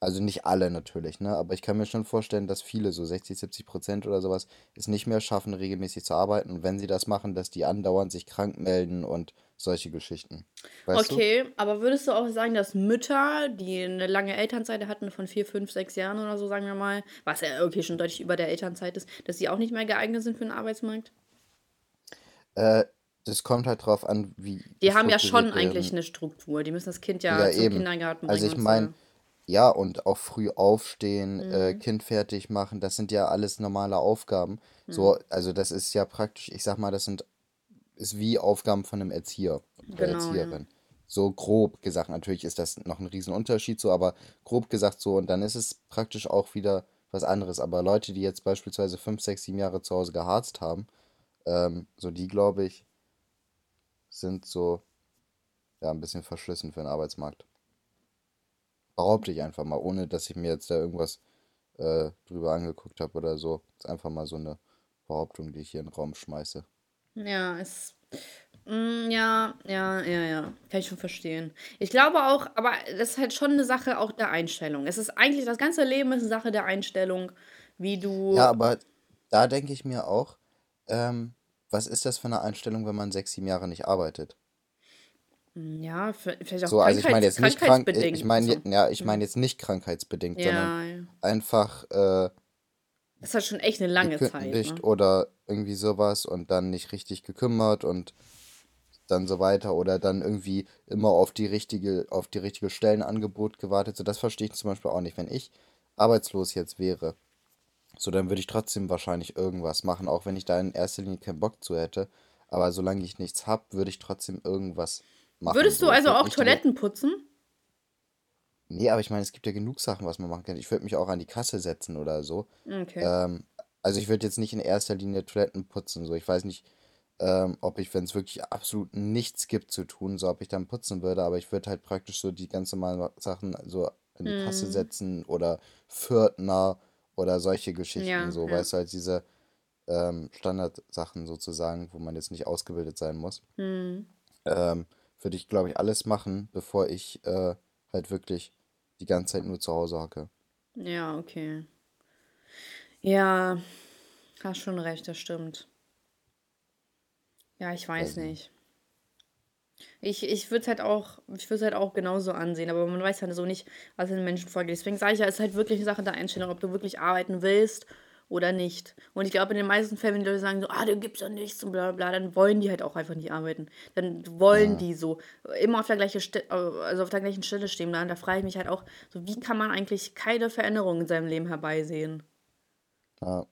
S2: also nicht alle natürlich, ne, aber ich kann mir schon vorstellen, dass viele, so 60, 70 Prozent oder sowas, es nicht mehr schaffen, regelmäßig zu arbeiten und wenn sie das machen, dass die andauernd sich krank melden und solche Geschichten. Weißt du?
S1: Okay, aber würdest du auch sagen, dass Mütter, die eine lange Elternzeit hatten von vier, fünf, sechs Jahren oder so, sagen wir mal, was ja okay schon deutlich über der Elternzeit ist, dass sie auch nicht mehr geeignet sind für den Arbeitsmarkt?
S2: Äh, das kommt halt drauf an, wie
S1: Die haben ja schon eigentlich eine Struktur. Die müssen das Kind
S2: Ja,
S1: ja zum
S2: eben.
S1: Kindergarten
S2: Also
S1: bringen
S2: ich
S1: und
S2: meine,
S1: so.
S2: ja, und auch früh aufstehen, äh,
S1: Mhm.
S2: Kind fertig machen, das sind ja alles normale Aufgaben.
S1: Mhm.
S2: So, also das ist ja praktisch, ich sag mal, das sind, ist wie Aufgaben von einem Erzieher oder
S1: Genau, ja.
S2: Erzieherin. So grob gesagt, natürlich ist das noch ein Riesenunterschied so, aber grob gesagt so, und dann ist es praktisch auch wieder was anderes. Aber Leute, die jetzt beispielsweise fünf, sechs, sieben Jahre zu Hause geharzt haben, ähm, so die, glaube ich, sind so, ja, ein bisschen verschlissen für den Arbeitsmarkt. Behaupte ich einfach mal, ohne dass ich mir jetzt da irgendwas äh, drüber angeguckt habe oder so. Ist einfach mal so eine Behauptung, die ich hier in den Raum schmeiße.
S1: Ja, es. Mm, ja, ja, ja, ja. Kann ich schon verstehen. Ich glaube auch, aber das ist halt schon eine Sache auch der Einstellung. Es ist eigentlich, das ganze Leben ist eine Sache der Einstellung, wie
S2: Ja,
S1: du.
S2: aber da denke ich mir auch, ähm, was ist das für eine Einstellung, wenn man sechs, sieben Jahre nicht arbeitet?
S1: Mm, Ja, vielleicht auch
S2: So, also ich meine jetzt nicht krank, ich
S1: krankheitsbedingt.
S2: ich meine,
S1: So.
S2: je- ja, ich meine jetzt nicht krankheitsbedingt, sondern
S1: Ja, ja.
S2: einfach äh,
S1: Das halt schon echt eine lange Zeit, ne?
S2: oder irgendwie sowas und dann nicht richtig gekümmert und dann so weiter oder dann irgendwie immer auf die richtige, auf die richtige Stellenangebot gewartet. So, das verstehe ich zum Beispiel auch nicht. Wenn ich arbeitslos jetzt wäre, so dann würde ich trotzdem wahrscheinlich irgendwas machen, auch wenn ich da in erster Linie keinen Bock zu hätte. Aber solange ich nichts habe, würde ich trotzdem irgendwas machen.
S1: Würdest du
S2: So,
S1: also auch Toiletten putzen?
S2: Nee, aber ich meine, es gibt ja genug Sachen, was man machen kann. Ich würde mich auch an die Kasse setzen oder so.
S1: Okay.
S2: Ähm, also ich würde jetzt nicht in erster Linie Toiletten putzen. So, ich weiß nicht, ähm, ob ich, wenn es wirklich absolut nichts gibt zu tun, so ob ich dann putzen würde, aber ich würde halt praktisch so die ganz normalen Sachen so in die Kasse
S1: Hm.
S2: setzen oder Pförtner oder solche
S1: Ja,
S2: Geschichten, so,
S1: ja.
S2: weißt du, halt diese ähm, Standardsachen sozusagen, wo man jetzt nicht ausgebildet sein muss.
S1: Hm.
S2: Ähm, würde ich, glaube ich, alles machen, bevor ich äh, halt wirklich die ganze Zeit nur zu Hause hocke.
S1: Ja, okay. Ja, hast schon recht, das stimmt. Ja, ich weiß
S2: Weiß nicht.
S1: Ich, ich würde es halt auch, ich würde halt auch genauso ansehen, aber man weiß halt so nicht, was in den Menschen vorgeht. Deswegen sage ich ja, es ist halt wirklich eine Sache der Einstellung, ob du wirklich arbeiten willst oder nicht. Und ich glaube, in den meisten Fällen, wenn die Leute sagen so, ah, du gibst ja nichts und bla bla, dann wollen die halt auch einfach nicht arbeiten. Dann wollen
S2: Ja,
S1: die so immer auf der gleichen Ste also auf der gleichen Stelle stehen bleiben. Da frage ich mich halt auch, so wie kann man eigentlich keine Veränderung in seinem Leben herbeisehen?
S2: ja,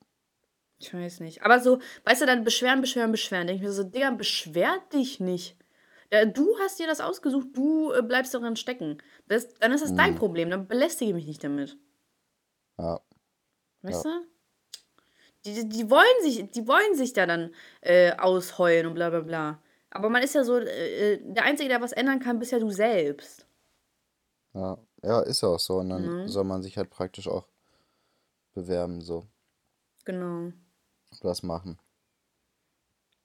S1: Ich weiß nicht. Aber so, weißt du, dann beschweren, beschweren, beschweren. Denke ich mir so, Digga, beschwer dich nicht. Äh, Du hast dir das ausgesucht, du äh, bleibst darin stecken. Das, dann ist das dein
S2: Mhm.
S1: Problem, dann belästige mich nicht damit.
S2: Ja.
S1: Weißt du? Die, die, wollen sich, die wollen sich da dann äh, ausheulen und bla bla bla. Aber man ist ja so, äh, äh, der Einzige, der was ändern kann, bist ja du selbst.
S2: Ja, ja, ist ja auch so. Und dann
S1: Mhm.
S2: soll man sich halt praktisch auch bewerben, so,
S1: Genau.
S2: was machen.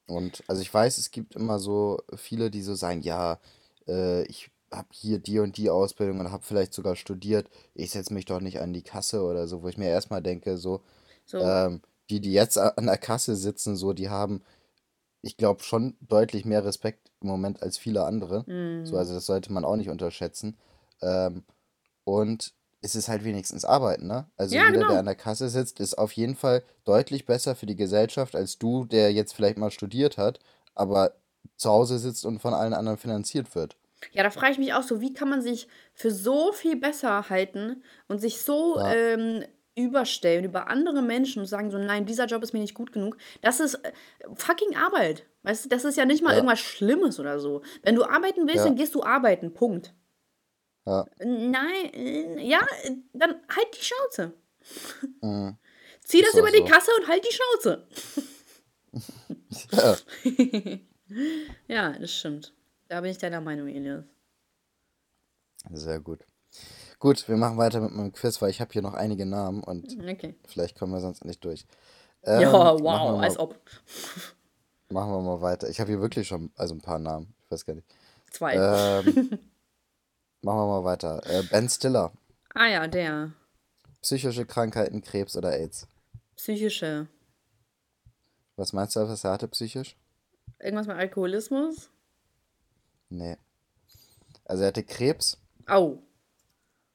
S2: Und also ich weiß, es gibt immer so viele, die so sagen, ja, äh, ich habe hier die und die Ausbildung und habe vielleicht sogar studiert, ich setze mich doch nicht an die Kasse oder so, wo ich mir erstmal denke, so,
S1: So,
S2: ähm, die, die jetzt an der Kasse sitzen, so, die haben, ich glaube, schon deutlich mehr Respekt im Moment als viele andere. So,
S1: mm,
S2: also das sollte man auch nicht unterschätzen. Ähm, und es ist halt wenigstens Arbeiten, ne? Also
S1: ja,
S2: jeder, der
S1: genau.
S2: an der Kasse sitzt, ist auf jeden Fall deutlich besser für die Gesellschaft als du, der jetzt vielleicht mal studiert hat, aber zu Hause sitzt und von allen anderen finanziert wird.
S1: Ja, da frage ich mich auch so, wie kann man sich für so viel besser halten und sich so
S2: Ja,
S1: ähm, überstellen über andere Menschen und sagen so, nein, dieser Job ist mir nicht gut genug. Das ist äh, fucking Arbeit. Weißt du, das ist ja nicht mal
S2: ja,
S1: irgendwas Schlimmes oder so. Wenn du arbeiten willst, dann
S2: ja,
S1: gehst du arbeiten. Punkt.
S2: Ja.
S1: Nein, äh, ja, äh, dann halt die Schnauze.
S2: mhm.
S1: Zieh das über die
S2: so.
S1: Kasse und halt die Schnauze.
S2: Ja,
S1: Ja, das stimmt. Da bin ich deiner Meinung, Elias.
S2: sehr gut. Gut, wir machen weiter mit meinem Quiz, weil ich habe hier noch einige Namen und
S1: Okay.
S2: vielleicht kommen wir sonst nicht durch.
S1: Ja,
S2: Ähm, wir
S1: wow, als
S2: mal,
S1: ob.
S2: machen wir mal weiter. Ich habe hier wirklich schon, also ein paar Namen. Ich weiß gar nicht.
S1: Zwei.
S2: Ähm, machen wir mal weiter. Äh, Ben Stiller.
S1: Ah ja, der.
S2: Psychische Krankheiten, Krebs oder AIDS.
S1: Psychische.
S2: Was meinst du, was er hatte psychisch?
S1: Irgendwas mit Alkoholismus?
S2: Nee. Also er hatte Krebs
S1: Au.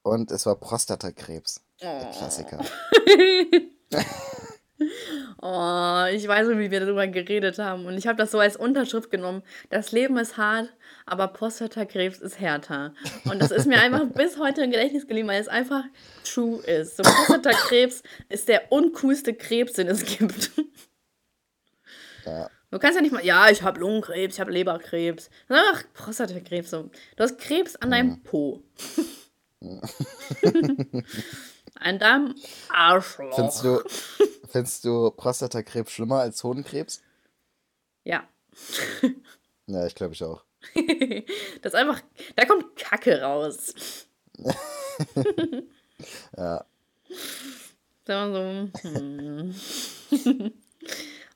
S2: und es war Prostatakrebs. Der
S1: Oh.
S2: Klassiker.
S1: oh, ich weiß noch, wie wir darüber geredet haben. Und ich habe das so als Unterschrift genommen. Das Leben ist hart, aber Prostatakrebs ist härter. Und das ist mir einfach bis heute im Gedächtnis geblieben, weil es einfach true ist. So, Prostatakrebs ist der uncoolste Krebs, den es gibt.
S2: Ja.
S1: Du kannst ja nicht mal, ja, ich habe Lungenkrebs, ich habe Leberkrebs. Ach, Prostatakrebs. So. Du hast Krebs an deinem Po. an deinem
S2: Findest
S1: Arschloch.
S2: du, findest du Prostatakrebs schlimmer als Hodenkrebs?
S1: Ja.
S2: Ja, ich glaube ich auch.
S1: das ist einfach, da kommt Kacke raus.
S2: Ja.
S1: Da so, hm.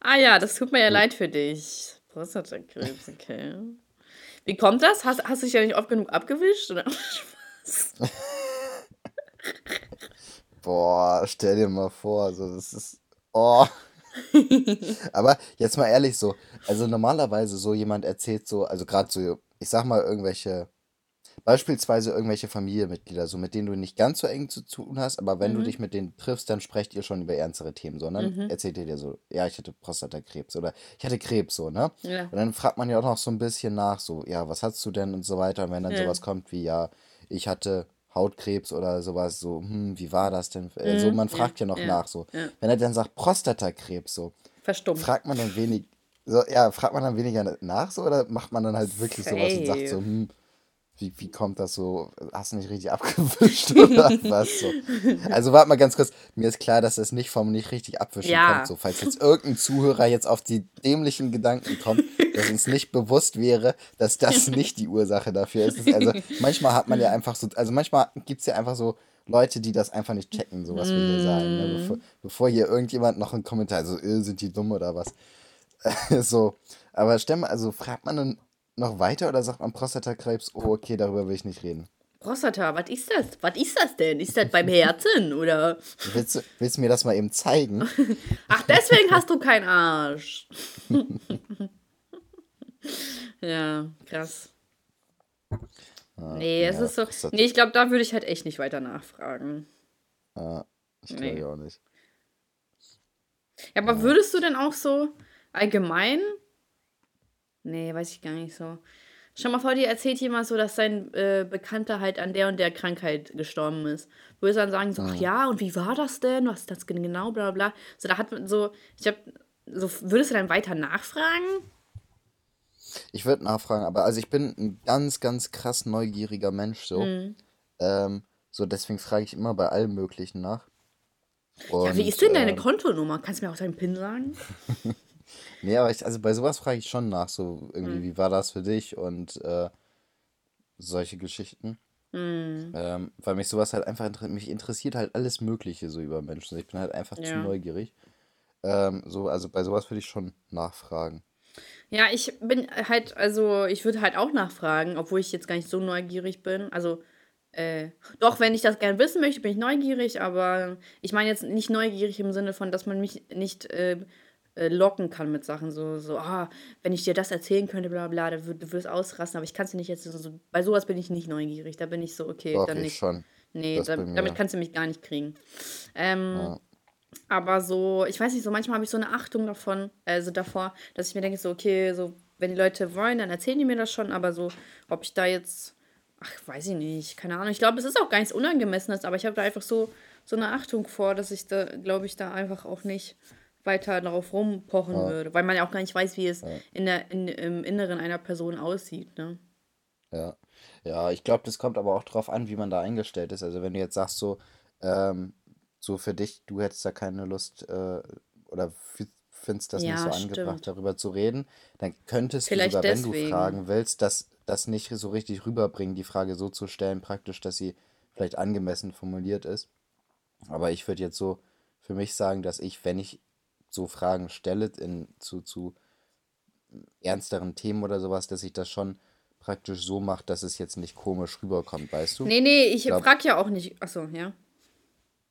S1: ah ja, das tut mir ja leid für dich. Prostatakrebs, okay. Wie kommt das? Hast, hast du dich ja nicht oft genug abgewischt? Oder?
S2: Boah, stell dir mal vor, so das ist. Oh. Aber jetzt mal ehrlich so, also normalerweise so jemand erzählt so, also gerade so, ich sag mal irgendwelche, beispielsweise irgendwelche Familienmitglieder, so mit denen du nicht ganz so eng zu tun hast, aber wenn du
S1: Mhm.
S2: dich mit denen triffst, dann sprecht ihr schon über ernstere Themen, so, und dann
S1: Mhm.
S2: erzählt ihr dir so, ja, ich hatte Prostatakrebs oder ich hatte Krebs, so, ne?
S1: Ja.
S2: Und dann fragt man ja auch noch so ein bisschen nach, so, ja, was hast du denn und so weiter, und wenn dann
S1: Ja.
S2: sowas kommt wie, ja, ich hatte Hautkrebs oder sowas, so, hm, wie war das denn? Also
S1: Mhm.
S2: man
S1: Ja.
S2: fragt ja noch
S1: Ja.
S2: nach, so.
S1: Ja.
S2: Wenn er dann sagt Prostatakrebs, so,
S1: Verstummt.
S2: fragt man dann wenig, so, ja, fragt man dann weniger nach, so, oder macht man dann halt wirklich sowas und sagt so,
S1: Safe.
S2: hm, wie, wie kommt das so? Hast du nicht richtig abgewischt oder was so? Also warte mal ganz kurz, mir ist klar, dass das nicht vom nicht richtig abwischen
S1: Ja.
S2: kommt, so, falls jetzt irgendein Zuhörer jetzt auf die dämlichen Gedanken kommt, dass uns nicht bewusst wäre, dass das nicht die Ursache dafür ist. Also manchmal hat man ja einfach so, also manchmal gibt es ja einfach so Leute, die das einfach nicht checken, so was wir hier sagen, ne? bevor, bevor hier irgendjemand noch einen Kommentar, so, äh, sind die dumm oder was? so, aber stell mal, also fragt man dann noch weiter oder sagt man Prostatakrebs, oh okay, darüber will ich nicht reden.
S1: Prostata, was ist das? Was ist das denn? Ist das beim Herzen oder?
S2: Willst du, willst du mir das mal eben zeigen?
S1: Ach, deswegen hast du keinen Arsch. ja, krass.
S2: Ah,
S1: Nee, es
S2: ja,
S1: ist so. Nee, ich glaube, da würde ich halt echt nicht weiter nachfragen.
S2: ah, ich glaube
S1: Nee.
S2: auch nicht.
S1: Ja, aber würdest du denn auch so allgemein? Nee, weiß ich gar nicht so. Schau mal vor, dir erzählt jemand so, dass sein äh, Bekannter halt an der und der Krankheit gestorben ist. Würdest du dann sagen, so, ach ja, und wie war das denn? Was ist das denn genau? Bla bla bla. So, da hat man so, ich hab, so, würdest du dann weiter nachfragen?
S2: Ich würde nachfragen, aber also ich bin ein ganz, ganz krass neugieriger Mensch so.
S1: Mhm.
S2: Ähm, so deswegen frage ich immer bei allem Möglichen nach.
S1: Ja, wie
S2: Und
S1: ist denn deine
S2: ähm,
S1: Kontonummer? Kannst du mir auch deinen PIN sagen?
S2: nee, aber ich, also bei sowas frage ich schon nach, so irgendwie,
S1: Mhm.
S2: wie war das für dich und äh, solche Geschichten.
S1: Mhm.
S2: Ähm, weil mich sowas halt einfach, inter mich interessiert halt alles Mögliche so über Menschen. Ich bin halt einfach zu
S1: Ja.
S2: neugierig. Ähm, so, also bei sowas würde ich schon nachfragen.
S1: Ja, ich bin halt, also ich würde halt auch nachfragen, obwohl ich jetzt gar nicht so neugierig bin. Also, äh, doch, wenn ich das gerne wissen möchte, bin ich neugierig, aber ich meine jetzt nicht neugierig im Sinne von, dass man mich nicht äh, äh, locken kann mit Sachen. So, so, ah, wenn ich dir das erzählen könnte, bla bla, da würd, du würdest ausrasten, aber ich kann es dir nicht jetzt so. Bei sowas bin ich nicht neugierig. Da bin ich so, okay,
S2: Doch,
S1: dann
S2: ich
S1: nicht.
S2: schon.
S1: Nee, da, damit kannst du mich gar nicht kriegen. Ähm,
S2: Ja.
S1: aber so, ich weiß nicht, so manchmal habe ich so eine Achtung davon, also davor, dass ich mir denke, so, okay, so, wenn die Leute wollen, dann erzählen die mir das schon, aber so, ob ich da jetzt, ach, weiß ich nicht, keine Ahnung. Ich glaube, es ist auch gar nichts Unangemessenes, aber ich habe da einfach so, so eine Achtung vor, dass ich da, glaube ich, da einfach auch nicht weiter darauf rumpochen
S2: Ja.
S1: würde, weil man ja auch gar nicht weiß, wie es
S2: Ja.
S1: in der, in, im Inneren einer Person aussieht, ne?
S2: Ja, ja, ich glaube, das kommt aber auch drauf an, wie man da eingestellt ist. Also wenn du jetzt sagst so, ähm, so für dich, du hättest da keine Lust äh, oder findest das nicht so
S1: Ja,
S2: angebracht,
S1: stimmt.
S2: darüber zu reden, dann könntest du
S1: Vielleicht
S2: sogar, wenn du fragen willst, das, das nicht so richtig rüberbringen, die Frage so zu stellen, praktisch, dass sie vielleicht angemessen formuliert ist. Aber ich würde jetzt so für mich sagen, dass ich, wenn ich so Fragen stelle in, zu, zu ernsteren Themen oder sowas, dass ich das schon praktisch so mache, dass es jetzt nicht komisch rüberkommt, weißt du?
S1: Nee, nee, ich
S2: glaub-
S1: frage ja auch nicht. Achso, ja.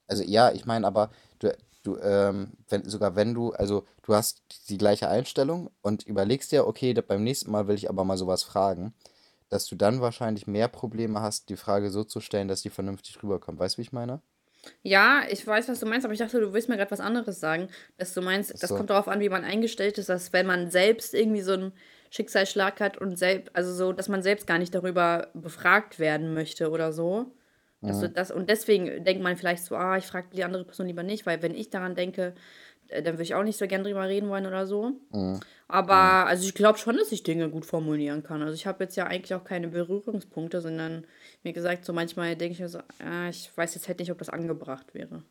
S2: Also ja, ich meine aber, du, du, ähm, wenn, sogar wenn du, also du hast die gleiche Einstellung und überlegst dir, okay, beim nächsten Mal will ich aber mal sowas fragen, dass du dann wahrscheinlich mehr Probleme hast, die Frage so zu stellen, dass die vernünftig rüberkommt. Weißt du, wie ich meine?
S1: Ja, ich weiß, was du meinst, aber ich dachte, du willst mir gerade was anderes sagen. Dass du meinst, das
S2: so.
S1: kommt darauf an, wie man eingestellt ist, dass wenn man selbst irgendwie so einen Schicksalsschlag hat und selbst, also so, dass man selbst gar nicht darüber befragt werden möchte oder so. Dass du das, und deswegen denkt man vielleicht so, ah, ich frage die andere Person lieber nicht, weil wenn ich daran denke, dann würde ich auch nicht so gern drüber reden wollen oder so. Aber also ich glaube schon, dass ich Dinge gut formulieren kann. Also ich habe jetzt ja eigentlich auch keine Berührungspunkte, sondern wie gesagt, so manchmal denke ich mir so, ah, ich weiß jetzt halt nicht, ob das angebracht wäre.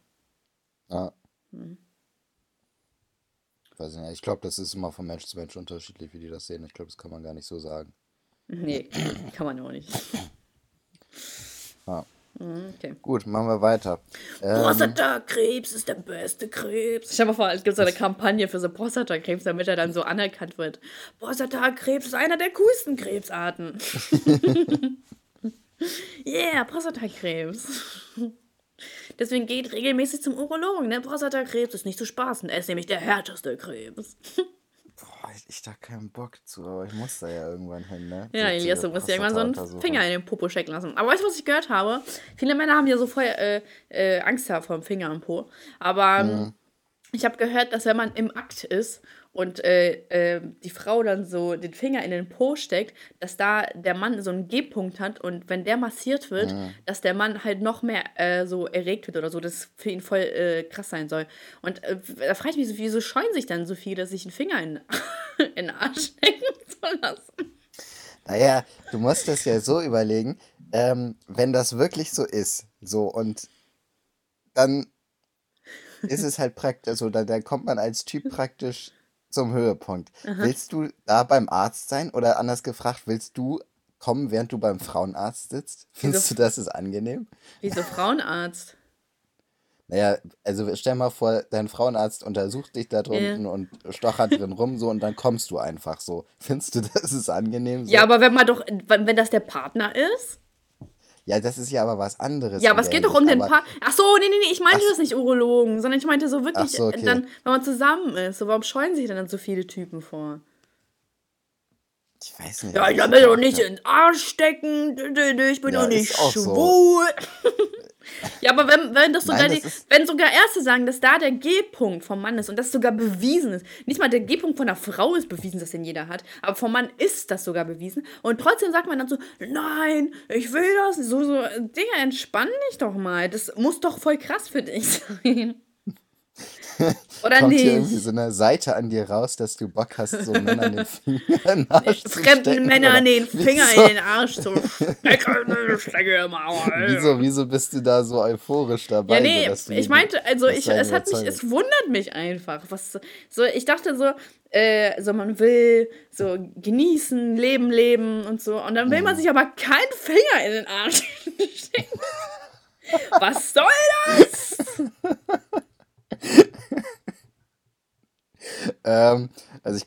S2: Ja. Weiß nicht, ich glaube, das ist immer von Mensch zu Mensch unterschiedlich, wie die das sehen. Ich glaube, das kann man gar nicht so sagen.
S1: Nee, kann man auch nicht.
S2: Ja.
S1: Okay.
S2: Gut, machen wir weiter. Ähm,
S1: Prostatakrebs ist der beste Krebs. Ich habe vor, es gibt so eine Kampagne für so Prostatakrebs, damit er dann so anerkannt wird. Prostatakrebs ist einer der coolsten Krebsarten. yeah, Prostatakrebs. Deswegen geht regelmäßig zum Urologen. Ne? Prostatakrebs ist nicht zu spaßen. Er ist nämlich der härteste Krebs.
S2: boah, ich, ich da keinen Bock zu, aber ich muss da ja irgendwann hin, ne?
S1: Ja,
S2: Die-
S1: Elias, du musst dir irgendwann so einen
S2: Prostata-Untersuchung.
S1: Finger in den Popo stecken lassen. Aber weißt du, was ich gehört habe? Viele Männer haben ja so voll äh, äh, Angst vor dem Finger im Po. Aber ähm, ich habe gehört, dass wenn man im Akt ist und äh, äh, die Frau dann so den Finger in den Po steckt, dass da der Mann so einen G-Punkt hat und wenn der massiert wird, dass der Mann halt noch mehr äh, so erregt wird oder so, das für ihn voll äh, krass sein soll. Und äh, da frage ich mich so, wieso scheuen sich dann so viele, sich einen Finger in, in den Arsch stecken zu lassen?
S2: Naja, du musst das ja so überlegen, ähm, wenn das wirklich so ist, so und dann ist es halt praktisch, also da, da kommt man als Typ praktisch zum Höhepunkt. Willst du da beim Arzt sein oder anders gefragt, willst du kommen, während du beim Frauenarzt sitzt? Findest du, das ist angenehm?
S1: Wieso Frauenarzt?
S2: Naja, also stell mal vor, dein Frauenarzt untersucht dich da drunten und stochert drin rum so und dann kommst du einfach so. Findest du, das ist angenehm so?
S1: Ja, aber wenn man doch, wenn das der Partner ist?
S2: Ja, das ist ja aber was anderes.
S1: Ja, aber es geht doch um den Partner. Ach so, nee, nee, nee, ich meinte das nicht Urologen, sondern ich meinte so wirklich,
S2: Ach so, okay.
S1: äh, dann, wenn man zusammen ist. So, warum scheuen sich denn dann so viele Typen vor?
S2: Ich weiß nicht.
S1: Ja, ich will mir doch nicht in den Arsch stecken. Ich bin
S2: Ja,
S1: doch nicht
S2: ist auch so.
S1: schwul. ja, aber wenn, wenn das sogar
S2: Nein,
S1: die,
S2: das ist-
S1: wenn sogar Ärzte sagen, dass da der G-Punkt vom Mann ist und das sogar bewiesen ist. Nicht mal der G-Punkt von der Frau ist bewiesen, dass den jeder hat, aber vom Mann ist das sogar bewiesen. Und trotzdem sagt man dann so, nein, ich will das. nicht. So, so, Digga, entspann dich doch mal. Das muss doch voll krass für dich sein. Oder
S2: Kommt
S1: nicht?
S2: hier irgendwie so eine Seite an dir raus, dass du Bock hast, so Männern den Finger in den Arsch zu
S1: Fremden? Männern
S2: oder?
S1: den Finger
S2: wieso,
S1: in den Arsch zu Arsch.
S2: wieso, wieso bist du da so euphorisch dabei?
S1: Ja,
S2: so,
S1: nee,
S2: du
S1: ich meinte, also ich, es hat mich, es wundert mich einfach. Was, so, ich dachte so, äh, so man will so genießen, Leben leben und so. Und dann will
S2: Mhm.
S1: man sich aber keinen Finger in den Arsch stecken. Was soll das?
S2: Ähm, also ich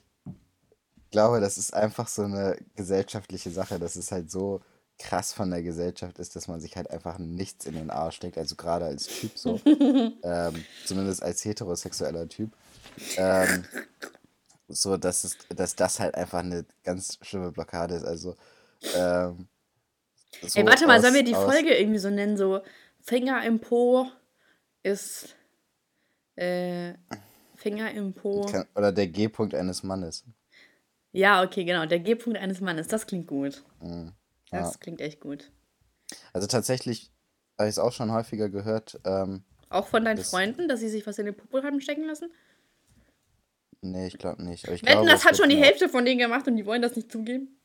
S2: glaube, das ist einfach so eine gesellschaftliche Sache, dass es halt so krass von der Gesellschaft ist, dass man sich halt einfach nichts in den Arsch steckt, also gerade als Typ so, ähm, zumindest als heterosexueller Typ, ähm, so dass es, dass das halt einfach eine ganz schlimme Blockade ist, also ähm, so
S1: Ey, warte mal,
S2: aus-
S1: sollen wir die Folge irgendwie so nennen? So, Finger im Po ist. Äh, Finger im Po.
S2: Oder der G-Punkt eines Mannes.
S1: Ja, okay, genau. Der G-Punkt eines Mannes. Das klingt gut.
S2: Mhm.
S1: Das
S2: Ja.
S1: klingt echt gut.
S2: Also tatsächlich habe ich es auch schon häufiger gehört. Ähm,
S1: Auch von deinen
S2: Das-
S1: Freunden, dass sie sich was in den Popo haben stecken lassen?
S2: nee, ich glaube nicht. Aber ich
S1: Wetten,
S2: glaube,
S1: das hat schon die Hälfte von denen gemacht und die wollen das nicht zugeben?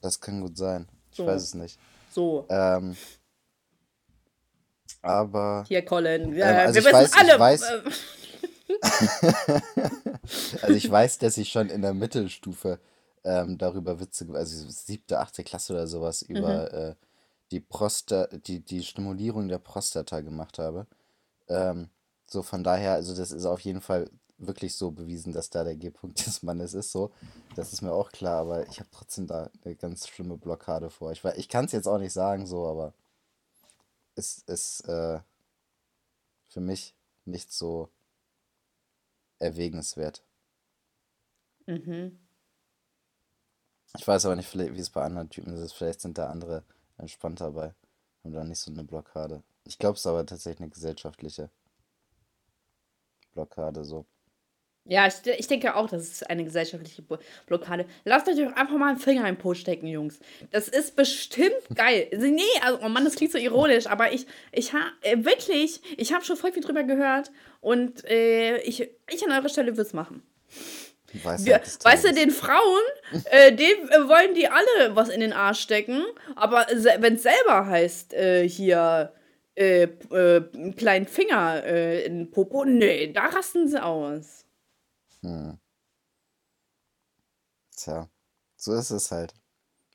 S2: Das kann gut sein. Ich
S1: So.
S2: weiß es nicht.
S1: So,
S2: Ähm, aber
S1: hier, Colin. Ja,
S2: Ähm, also
S1: wir
S2: ich
S1: wissen
S2: weiß- ich
S1: alle.
S2: weiß-
S1: äh,
S2: also ich weiß, dass ich schon in der Mittelstufe ähm, darüber Witze, also siebte, achte Klasse oder sowas über äh, die Prosta, die, die Stimulierung der Prostata gemacht habe. Ähm, so von daher, also das ist auf jeden Fall wirklich so bewiesen, dass da der G-Punkt des Mannes ist. So, das ist mir auch klar, aber ich habe trotzdem da eine ganz schlimme Blockade vor. Ich, ich kann es jetzt auch nicht sagen, so, aber es ist äh, für mich nicht so erwägenswert.
S1: mhm.
S2: Ich weiß aber nicht, wie es bei anderen Typen ist. Vielleicht sind da andere entspannt dabei. Haben da nicht so eine Blockade. Ich glaube, es ist aber tatsächlich eine gesellschaftliche Blockade so.
S1: Ja, ich, ich denke auch, das ist eine gesellschaftliche Blockade. Lasst euch doch einfach mal einen Finger im Po stecken, Jungs. Das ist bestimmt geil. Also, Nee, also, oh Mann, das klingt so ironisch, aber ich, ich habe äh, wirklich, ich habe schon voll viel drüber gehört und äh, ich, ich an eurer Stelle würde es machen.
S2: Weisheit
S1: Wir, weißt du, den Frauen, äh, denen äh, wollen die alle was in den Arsch stecken, aber wenn es selber heißt, äh, hier, äh, äh, einen kleinen Finger in den Popo, nee, da rasten sie aus.
S2: Hm. Tja, so ist es halt.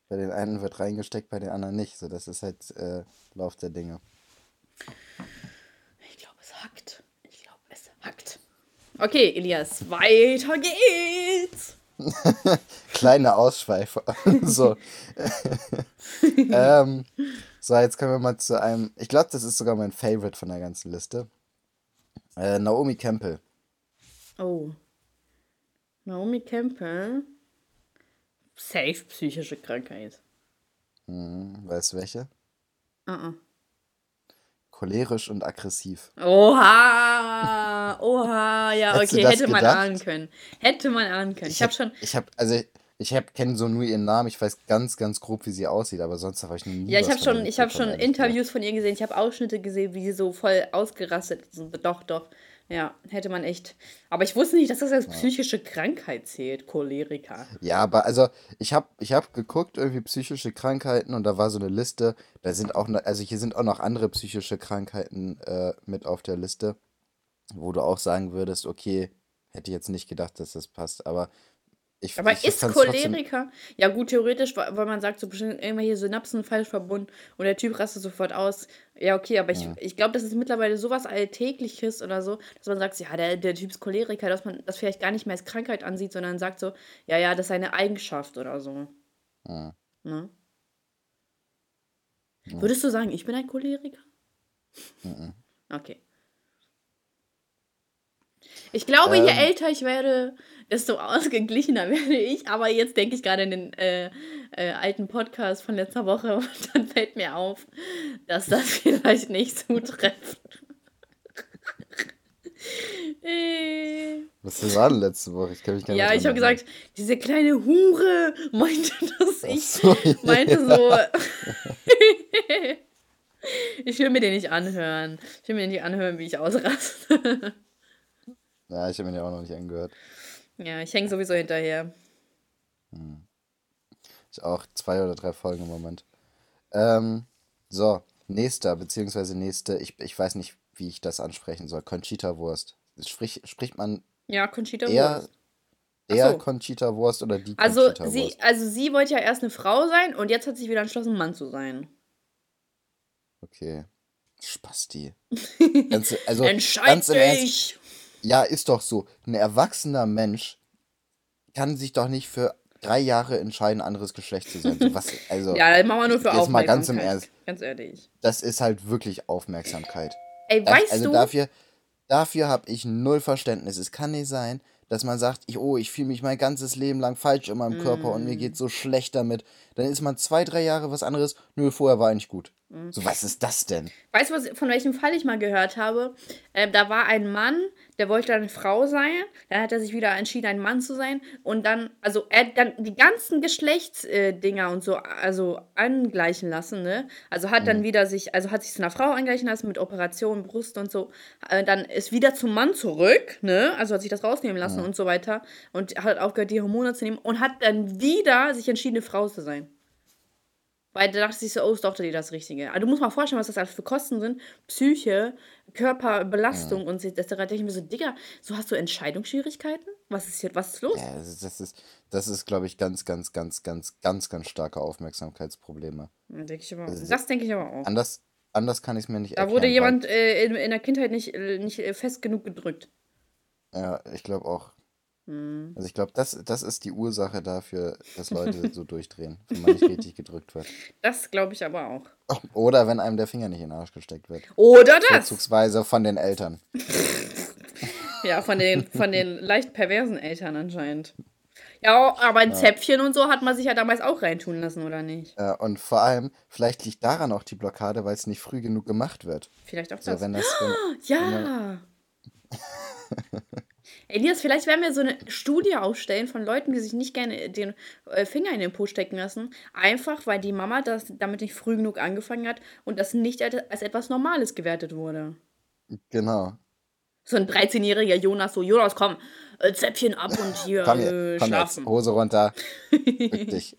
S2: Bei den einen wird reingesteckt, bei den anderen nicht. So, das ist halt äh, Lauf der Dinge.
S1: Ich glaube, es hackt. Ich glaube, es hackt. Okay, Elias, weiter geht's.
S2: Kleine Ausschweife. so. ähm, so, jetzt kommen wir mal zu einem. Ich glaube, das ist sogar mein Favorite von der ganzen Liste. Äh, Naomi Campbell.
S1: Oh. Naomi Campbell. Safe psychische Krankheit.
S2: Hm, weißt du welche?
S1: Uh -uh.
S2: Cholerisch und aggressiv.
S1: Oha! Oha! Ja, okay, hätte man
S2: gedacht?
S1: ahnen können. Hätte man ahnen können. Ich, habe schon.
S2: Ich habe, also, ich hab, kenne so nur ihren Namen. Ich weiß ganz, ganz grob, wie sie aussieht, aber sonst habe ich nie
S1: Ja, ich habe schon, ich habe
S2: mitbekommen,
S1: schon. Interviews von ihr gesehen. Ich habe Ausschnitte gesehen, wie sie so voll ausgerastet ist. Und Doch, doch. Ja, hätte man echt. Aber ich wusste nicht, dass das als psychische Krankheit zählt, Choleriker.
S2: Ja, aber also ich habe ich hab geguckt, irgendwie psychische Krankheiten und da war so eine Liste. Da sind auch, noch, also hier sind auch noch andere psychische Krankheiten äh, mit auf der Liste, wo du auch sagen würdest, okay, hätte ich jetzt nicht gedacht, dass das passt. Aber ich
S1: Aber
S2: ich
S1: ist
S2: fand's trotzdem-
S1: Choleriker? Ja, gut, theoretisch, weil man sagt, so bestimmt irgendwelche Synapsen falsch verbunden und der Typ rastet sofort aus. Ja, okay, aber ich, ich glaube, das ist mittlerweile sowas Alltägliches oder so, dass man sagt, ja, der, der Typ ist Choleriker, dass man das vielleicht gar nicht mehr als Krankheit ansieht, sondern sagt so, ja, ja, das ist eine Eigenschaft oder so.
S2: Ja.
S1: Ne? Würdest du sagen, ich bin ein Choleriker? Okay. Ich glaube, je
S2: Ähm.
S1: älter ich werde, desto ausgeglichener werde ich. Aber jetzt denke ich gerade in den äh, äh, alten Podcast von letzter Woche und dann fällt mir auf, dass das vielleicht nicht zutrifft. Äh,
S2: Was war denn letzte Woche? Ich kann mich gar nicht
S1: ja, ich habe gesagt, diese kleine Hure meinte, dass ich
S2: so,
S1: meinte so. ich will mir den nicht anhören. Ich will mir nicht anhören, wie ich ausraste.
S2: Ja, ich habe ihn ja auch noch nicht angehört.
S1: Ja, ich hänge sowieso hinterher.
S2: Ich auch zwei oder drei Folgen im Moment. Ähm, so, nächster, beziehungsweise nächste, ich, ich weiß nicht, wie ich das ansprechen soll. Conchita Wurst. Sprich, spricht man
S1: Ja, Conchita
S2: eher,
S1: Wurst.
S2: eher
S1: so.
S2: Conchita Wurst oder die
S1: Also
S2: Conchita
S1: sie,
S2: Wurst?
S1: also sie wollte ja erst eine Frau sein und jetzt hat sich wieder entschlossen, Mann zu sein.
S2: Okay. Spasti. Ganz, also,
S1: Entscheid
S2: ganz im Ernst,
S1: dich!
S2: Ja, ist doch so. Ein erwachsener Mensch kann sich doch nicht für drei Jahre entscheiden, anderes Geschlecht zu sein. So, was, also,
S1: Ja, das machen wir nur für
S2: Jetzt mal ganz im
S1: Aufmerksamkeit.
S2: Ernst.
S1: Ganz ehrlich.
S2: das ist halt wirklich Aufmerksamkeit.
S1: Ey,
S2: Das,
S1: weißt
S2: also
S1: du,
S2: dafür, dafür habe ich null Verständnis. Es kann nicht sein, dass man sagt, ich, oh, ich fühle mich mein ganzes Leben lang falsch in meinem Körper und mir
S1: Mm.
S2: geht so schlecht damit. Dann ist man zwei, drei Jahre was anderes. Nö, vorher war eigentlich gut. So, was ist das denn?
S1: weißt du, was, von welchem Fall ich mal gehört habe? Ähm, da war ein Mann, der wollte eine Frau sein. Dann hat er sich wieder entschieden, ein Mann zu sein. Und dann, also er hat dann die ganzen Geschlechtsdinger und so, also angleichen lassen, ne? Also hat
S2: Mhm.
S1: dann wieder sich, also hat sich zu einer Frau angleichen lassen mit Operation, Brust und so. Äh, dann ist wieder zum Mann zurück, ne? Also hat sich das rausnehmen lassen und so weiter. Und hat aufgehört, die Hormone zu nehmen. Und hat dann wieder sich entschieden, eine Frau zu sein. Weil da dachte ich so, oh, ist doch das Richtige. Aber du musst mal vorstellen, was das alles für Kosten sind. Psyche, Körperbelastung und so. Da denke ich mir so, Digga, so hast du Entscheidungsschwierigkeiten? Was ist hier, was ist los?
S2: Ja, das ist, das ist, glaube ich, ganz, ganz, ganz, ganz, ganz, ganz starke Aufmerksamkeitsprobleme.
S1: Ja, denk ich aber,
S2: Also,
S1: das denke ich aber auch.
S2: Anders, anders kann ich es mir nicht
S1: Da
S2: erklären.
S1: wurde
S2: weil-
S1: jemand äh, in, in der Kindheit nicht, äh, nicht äh, fest genug gedrückt.
S2: Ja, ich glaube auch.
S1: Hm.
S2: Also ich glaube, das, das ist die Ursache dafür, dass Leute so durchdrehen, wenn man nicht richtig gedrückt wird.
S1: Das glaube ich aber auch.
S2: Oder wenn einem der Finger nicht in den Arsch gesteckt wird.
S1: Oder das!
S2: Vorzugsweise von den Eltern.
S1: Ja, von den, von den leicht perversen Eltern anscheinend. Ja, aber ein Zäpfchen und so hat man sich ja damals auch reintun lassen, oder nicht?
S2: Äh, und vor allem, vielleicht liegt daran auch die Blockade, weil es nicht früh genug gemacht wird.
S1: Vielleicht auch
S2: So,
S1: das.
S2: wenn das, wenn,
S1: Ja. Elias, vielleicht werden wir so eine Studie aufstellen von Leuten, die sich nicht gerne den äh, Finger in den Po stecken lassen. Einfach, weil die Mama das damit nicht früh genug angefangen hat und das nicht als etwas Normales gewertet wurde.
S2: genau.
S1: So ein 13-jähriger Jonas, so, Jonas, komm, äh, Zäpfchen ab und hier
S2: Komm,
S1: äh,
S2: hier, komm jetzt,
S1: schlafen.
S2: Hose runter. Bück dich.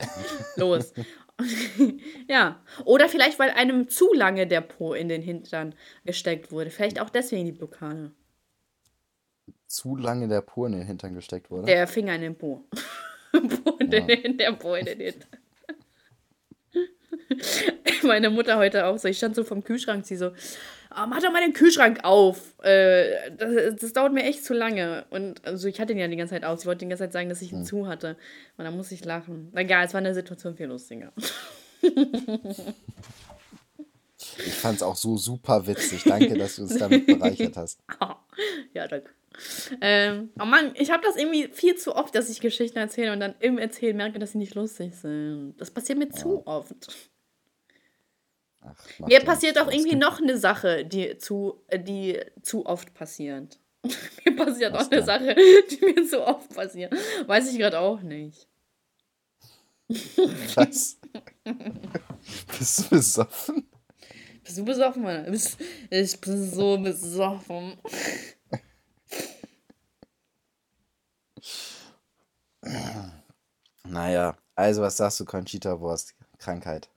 S1: Los. ja. Oder vielleicht, weil einem zu lange der Po in den Hintern gesteckt wurde. Vielleicht auch deswegen die Blockade.
S2: Zu lange der Po in den Hintern gesteckt wurde.
S1: Der Finger in den Po. po in den, der Po in den Hintern. Meine Mutter heute auch so. Ich stand so vom Kühlschrank, sie so, ah, mach doch mal den Kühlschrank auf. Äh, das, das dauert mir echt zu lange. Und also ich hatte ihn ja die ganze Zeit auf. Sie wollte die ganze Zeit sagen, dass ich ihn zu hatte. Und dann musste ich lachen. Egal, es war eine Situation viel lustiger.
S2: Ich fand es auch so super witzig. Danke, dass du uns damit bereichert hast.
S1: ja, danke. Ähm, oh Mann, ich habe das irgendwie viel zu oft, dass ich Geschichten erzähle und dann im Erzählen merke, dass sie nicht lustig sind. Das passiert mir zu oft.
S2: Ach,
S1: Mir
S2: ja
S1: passiert auch irgendwie noch eine Sache, die zu, äh, die zu oft passiert. mir passiert
S2: Was
S1: auch eine? Sache, die mir zu oft passiert. Weiß ich gerade auch nicht.
S2: Was? Bist du besoffen?
S1: Bist du besoffen, Mann? Ich bin so besoffen.
S2: Naja, also was sagst du, Conchita Wurst? Krankheit.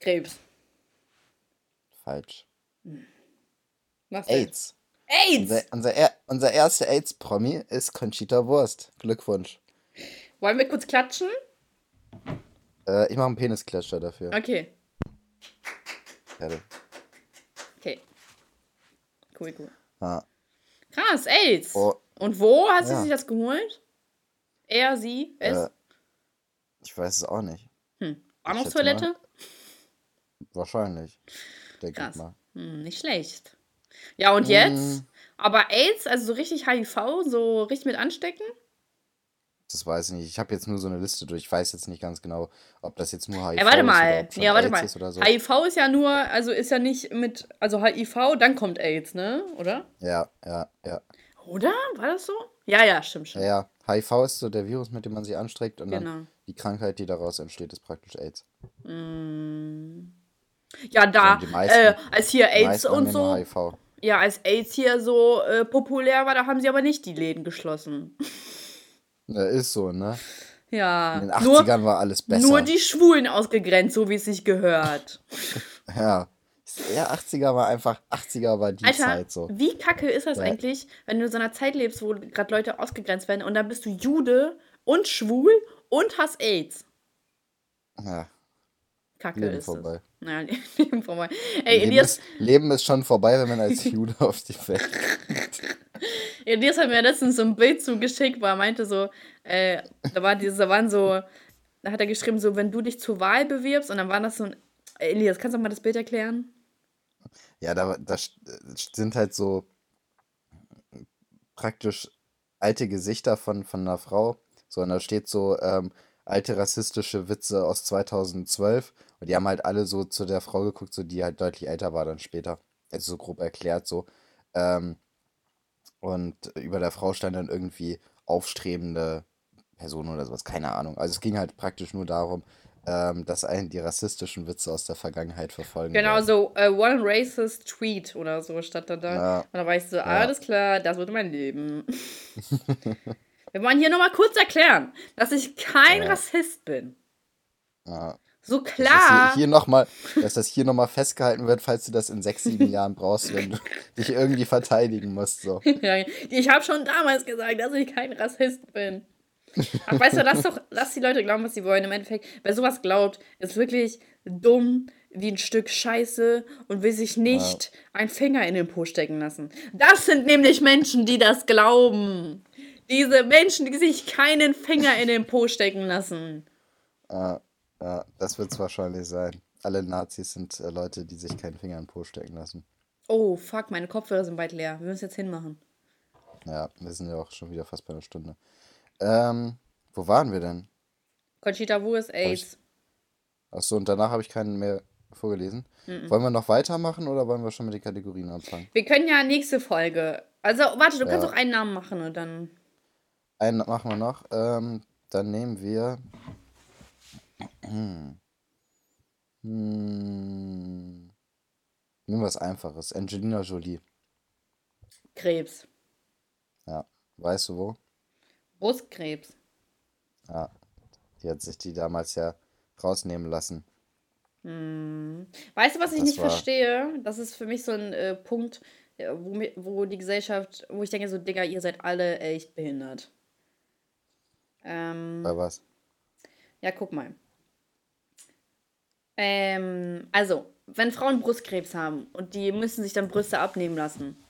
S1: Krebs.
S2: Falsch.
S1: Was denn?
S2: AIDS.
S1: AIDS!
S2: Unser, unser, er, unser erster AIDS-Promi ist Conchita Wurst. Glückwunsch.
S1: Wollen wir kurz klatschen?
S2: Äh, ich mache einen Penisklatscher dafür.
S1: Okay.
S2: Warte.
S1: Okay. Cool, cool.
S2: Ah.
S1: Krass, AIDS.
S2: Oh,
S1: Und wo hast du
S2: Ja.
S1: sich das geholt? Er, sie, es?
S2: äh, ich weiß es auch nicht.
S1: hm. Bahnhofstoilette?
S2: Wahrscheinlich. Denke ich mal.
S1: Hm, nicht schlecht. Ja, und
S2: Hm.
S1: jetzt? Aber AIDS, also so richtig HIV, so richtig mit anstecken?
S2: Das weiß ich nicht. Ich habe jetzt nur so eine Liste durch. Ich weiß jetzt nicht ganz genau, ob das jetzt nur HIV
S1: Ja, warte
S2: ist oder
S1: mal.
S2: ob schon
S1: Ja, warte
S2: AIDS
S1: mal.
S2: ist oder so.
S1: HIV ist ja nur, also ist ja nicht mit, also HIV, dann kommt AIDS, ne? Oder?
S2: Ja, ja, ja.
S1: Oder? War das so? Ja, ja, stimmt,
S2: Ja,
S1: stimmt.
S2: ja. HIV ist so der Virus, mit dem man sich anstreckt und dann
S1: Genau.
S2: die Krankheit, die daraus entsteht, ist praktisch AIDS.
S1: Mm. Ja, da,
S2: die meisten-
S1: äh, als hier AIDS und
S2: ja
S1: so.
S2: HIV.
S1: Ja, als AIDS hier so äh, populär war, da haben sie aber nicht die Läden geschlossen.
S2: Ja, ist so, ne?
S1: Ja.
S2: In den 80ern nur, war alles besser.
S1: Nur die Schwulen ausgegrenzt, so wie es sich gehört.
S2: ja. Ja, 80er war einfach, 80er war die
S1: Alter,
S2: Zeit so.
S1: Wie kacke ist das ja. eigentlich, wenn du in so einer Zeit lebst, wo gerade Leute ausgegrenzt werden und dann bist du Jude und schwul und hast AIDS?
S2: Ja.
S1: Kacke
S2: Leben
S1: ist
S2: vorbei.
S1: Es. Naja, Leben vorbei. Ey,
S2: Leben,
S1: Elias,
S2: ist, Leben ist schon vorbei, wenn man als Jude auf die Welt kommt.
S1: Elias hat mir letztens so ein Bild zugeschickt, wo er meinte so, äh, da, war dieses, da waren so, da hat er geschrieben, so, wenn du dich zur Wahl bewirbst und dann war das so ein, Elias, kannst du mal das Bild erklären?
S2: Ja, da, da sind halt so praktisch alte Gesichter von, von einer Frau. So, und da steht so ähm, alte rassistische Witze aus 2012. Und die haben halt alle so zu der Frau geguckt, so die halt deutlich älter war dann später. Also so grob erklärt so. Ähm, und über der Frau stand dann irgendwie aufstrebende Person oder sowas, keine Ahnung. Also es ging halt praktisch nur darum, ähm, dass einen die rassistischen Witze aus der Vergangenheit verfolgen.
S1: Genau, werden. so uh, One Racist Tweet oder so stand da da. Ja. Und da war ich so, ja. alles klar, das wird mein Leben. Wir wollen hier nochmal kurz erklären, dass ich kein ja. Rassist bin.
S2: Ja.
S1: So klar.
S2: Dass, hier, hier noch mal, dass das hier nochmal festgehalten wird, falls du das in sechs, sieben Jahren brauchst, wenn du dich irgendwie verteidigen musst. So.
S1: ich habe schon damals gesagt, dass ich kein Rassist bin. Ach, weißt du, lass doch, lass die Leute glauben, was sie wollen. Im Endeffekt, wer sowas glaubt, ist wirklich dumm wie ein Stück Scheiße und will sich nicht ja. einen Finger in den Po stecken lassen. Das sind nämlich Menschen, die das glauben. Diese Menschen, die sich keinen Finger in den Po stecken lassen.
S2: Ja, ja das wird es wahrscheinlich sein. Alle Nazis sind äh, Leute, die sich keinen Finger in den Po stecken lassen.
S1: Oh, fuck, meine Kopfhörer sind bald leer. Wir müssen jetzt hinmachen.
S2: Ja, wir sind ja auch schon wieder fast bei einer Stunde. Ähm, wo waren wir denn?
S1: Conchita Wu ist AIDS.
S2: Achso, und danach habe ich keinen mehr vorgelesen. Mm -mm. Wollen wir noch weitermachen oder wollen wir schon mit den Kategorien anfangen?
S1: Wir können ja nächste Folge. Also, warte, du ja. kannst auch einen Namen machen und dann.
S2: Einen machen wir noch. Ähm, dann nehmen wir. Hm. Hm. Nehmen wir was Einfaches. Angelina Jolie.
S1: Krebs.
S2: Ja. Weißt du wo?
S1: Brustkrebs.
S2: Ja, die hat sich die damals ja rausnehmen lassen.
S1: Hm. Weißt du, was ich das nicht verstehe? Das ist für mich so ein äh, Punkt, äh, wo, wo die Gesellschaft, wo ich denke, so, Digga, ihr seid alle echt behindert. Ähm,
S2: Bei was?
S1: Ja, guck mal. Ähm, also, wenn Frauen Brustkrebs haben und die müssen sich dann Brüste abnehmen lassen.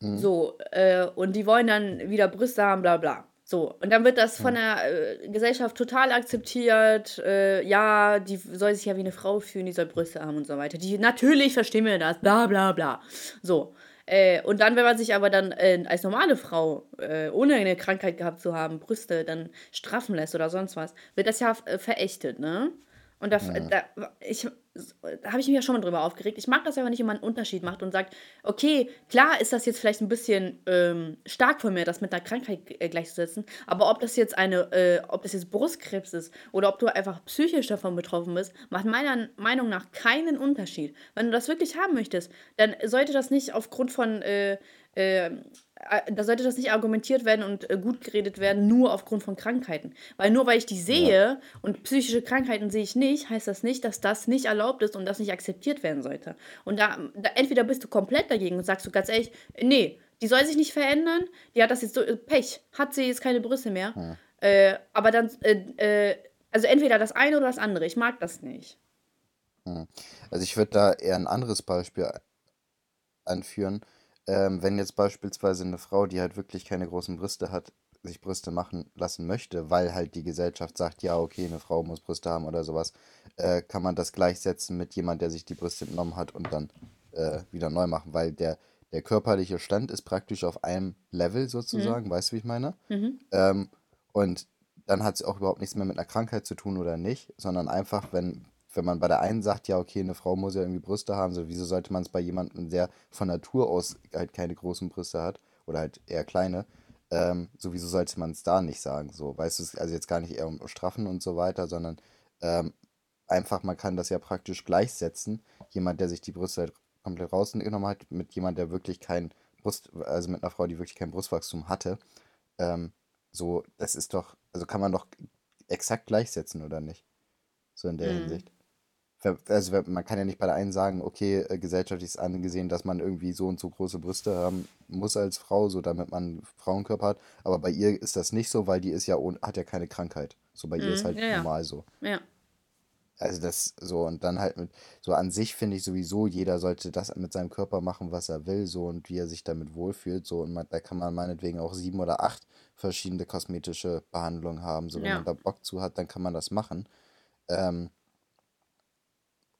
S1: Mhm. So, äh, und die wollen dann wieder Brüste haben, bla bla. So, und dann wird das von der äh, Gesellschaft total akzeptiert. Äh, ja, die soll sich ja wie eine Frau fühlen, die soll Brüste haben und so weiter. Die, natürlich verstehen wir das, bla bla bla. So. Äh, und dann, wenn man sich aber dann äh, als normale Frau, äh, ohne eine Krankheit gehabt zu haben, Brüste dann straffen lässt oder sonst was, wird das ja äh, verächtet, ne? Und da, ja. da, ich, da habe ich mich ja schon mal drüber aufgeregt. Ich mag das aber nicht, wenn man einen Unterschied macht und sagt, okay, klar ist das jetzt vielleicht ein bisschen ähm, stark von mir, das mit einer Krankheit äh, gleichzusetzen, aber ob das jetzt eine, äh, ob das jetzt Brustkrebs ist oder ob du einfach psychisch davon betroffen bist, macht meiner Meinung nach keinen Unterschied. Wenn du das wirklich haben möchtest, dann sollte das nicht aufgrund von äh, äh, da sollte das nicht argumentiert werden und äh, gut geredet werden, nur aufgrund von Krankheiten. Weil nur weil ich die sehe ja. und psychische Krankheiten sehe ich nicht, heißt das nicht, dass das nicht erlaubt ist und das nicht akzeptiert werden sollte. Und da, da entweder bist du komplett dagegen und sagst du ganz ehrlich, nee, die soll sich nicht verändern, die hat das jetzt so, äh, Pech, hat sie jetzt keine Brüste mehr. Ja. Äh, aber dann, äh, also entweder das eine oder das andere. Ich mag das nicht.
S2: Also ich würde da eher ein anderes Beispiel anführen ähm, wenn jetzt beispielsweise eine Frau, die halt wirklich keine großen Brüste hat, sich Brüste machen lassen möchte, weil halt die Gesellschaft sagt, ja, okay, eine Frau muss Brüste haben oder sowas, äh, kann man das gleichsetzen mit jemand, der sich die Brüste entnommen hat und dann äh, wieder neu machen, weil der, der körperliche Stand ist praktisch auf einem Level sozusagen, mhm. weißt du, wie ich meine? Mhm. Ähm, und dann hat es auch überhaupt nichts mehr mit einer Krankheit zu tun oder nicht, sondern einfach, wenn wenn man bei der einen sagt, ja, okay, eine Frau muss ja irgendwie Brüste haben, so wieso sollte man es bei jemandem, der von Natur aus halt keine großen Brüste hat oder halt eher kleine, ähm, so wieso sollte man es da nicht sagen? So, weißt du, also jetzt gar nicht eher um Straffen und so weiter, sondern ähm, einfach, man kann das ja praktisch gleichsetzen. Jemand, der sich die Brüste halt komplett rausgenommen hat, mit jemand, der wirklich kein Brust, also mit einer Frau, die wirklich kein Brustwachstum hatte, ähm, so, das ist doch, also kann man doch exakt gleichsetzen, oder nicht? So in der
S1: Mhm.
S2: Hinsicht. Also man kann ja nicht bei der einen sagen, okay, äh, gesellschaftlich ist angesehen, dass man irgendwie so und so große Brüste haben muss als Frau, so damit man einen Frauenkörper hat. Aber bei ihr ist das nicht so, weil die ist ja hat ja keine Krankheit. So bei ihr ist
S1: Mhm.
S2: halt
S1: ja.
S2: normal so.
S1: Ja.
S2: Also das so und dann halt mit so an sich finde ich sowieso, jeder sollte das mit seinem Körper machen, was er will, so und wie er sich damit wohlfühlt, so und man, da kann man meinetwegen auch sieben oder acht verschiedene kosmetische Behandlungen haben, so wenn
S1: Ja.
S2: man da Bock zu hat, dann kann man das machen. Ähm,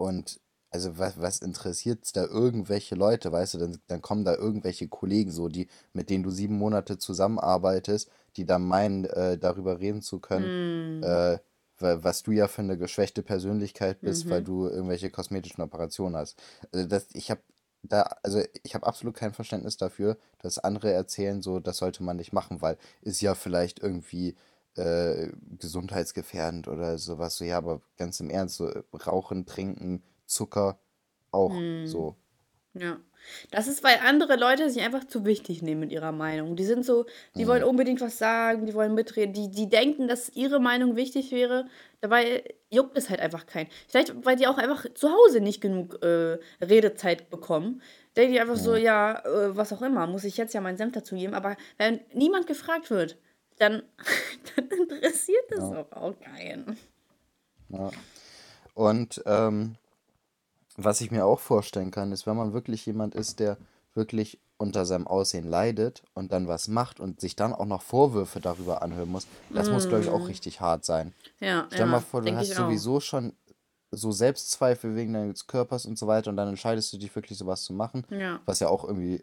S2: und also was, was interessiert da irgendwelche Leute, weißt du, dann, dann kommen da irgendwelche Kollegen so, die, mit denen du sieben Monate zusammenarbeitest, die dann meinen, äh, darüber reden zu können,
S1: Mm.
S2: äh, wa- was du ja für eine geschwächte Persönlichkeit bist, weil
S1: Mhm.
S2: du irgendwelche kosmetischen Operationen hast. Also das, ich habe da, also ich habe absolut kein Verständnis dafür, dass andere erzählen, so, das sollte man nicht machen, weil ist ja vielleicht irgendwie äh, gesundheitsgefährdend oder sowas. So, ja, aber ganz im Ernst, so äh, Rauchen, Trinken, Zucker auch
S1: Mm.
S2: so.
S1: Ja. Das ist, weil andere Leute sich einfach zu wichtig nehmen mit ihrer Meinung. Die sind so, die wollen
S2: Mhm.
S1: unbedingt was sagen, die wollen mitreden, die, die denken, dass ihre Meinung wichtig wäre. Dabei juckt es halt einfach keinen. Vielleicht, weil die auch einfach zu Hause nicht genug äh, Redezeit bekommen. Denken die einfach so,
S2: Mhm.
S1: ja, äh, was auch immer, muss ich jetzt ja meinen Senf dazu geben. Aber wenn niemand gefragt wird, dann, dann interessiert das
S2: Ja.
S1: auch, auch keinen.
S2: Ja. Und ähm, was ich mir auch vorstellen kann, ist, wenn man wirklich jemand ist, der wirklich unter seinem Aussehen leidet und dann was macht und sich dann auch noch Vorwürfe darüber anhören muss, das muss, glaube ich, auch
S1: Mm.
S2: richtig hart sein.
S1: Ja,
S2: Stell dir mal
S1: ja,
S2: vor, du hast
S1: auch.
S2: sowieso schon so Selbstzweifel wegen deines Körpers und so weiter und dann entscheidest du dich wirklich sowas zu machen,
S1: Ja.
S2: was ja auch irgendwie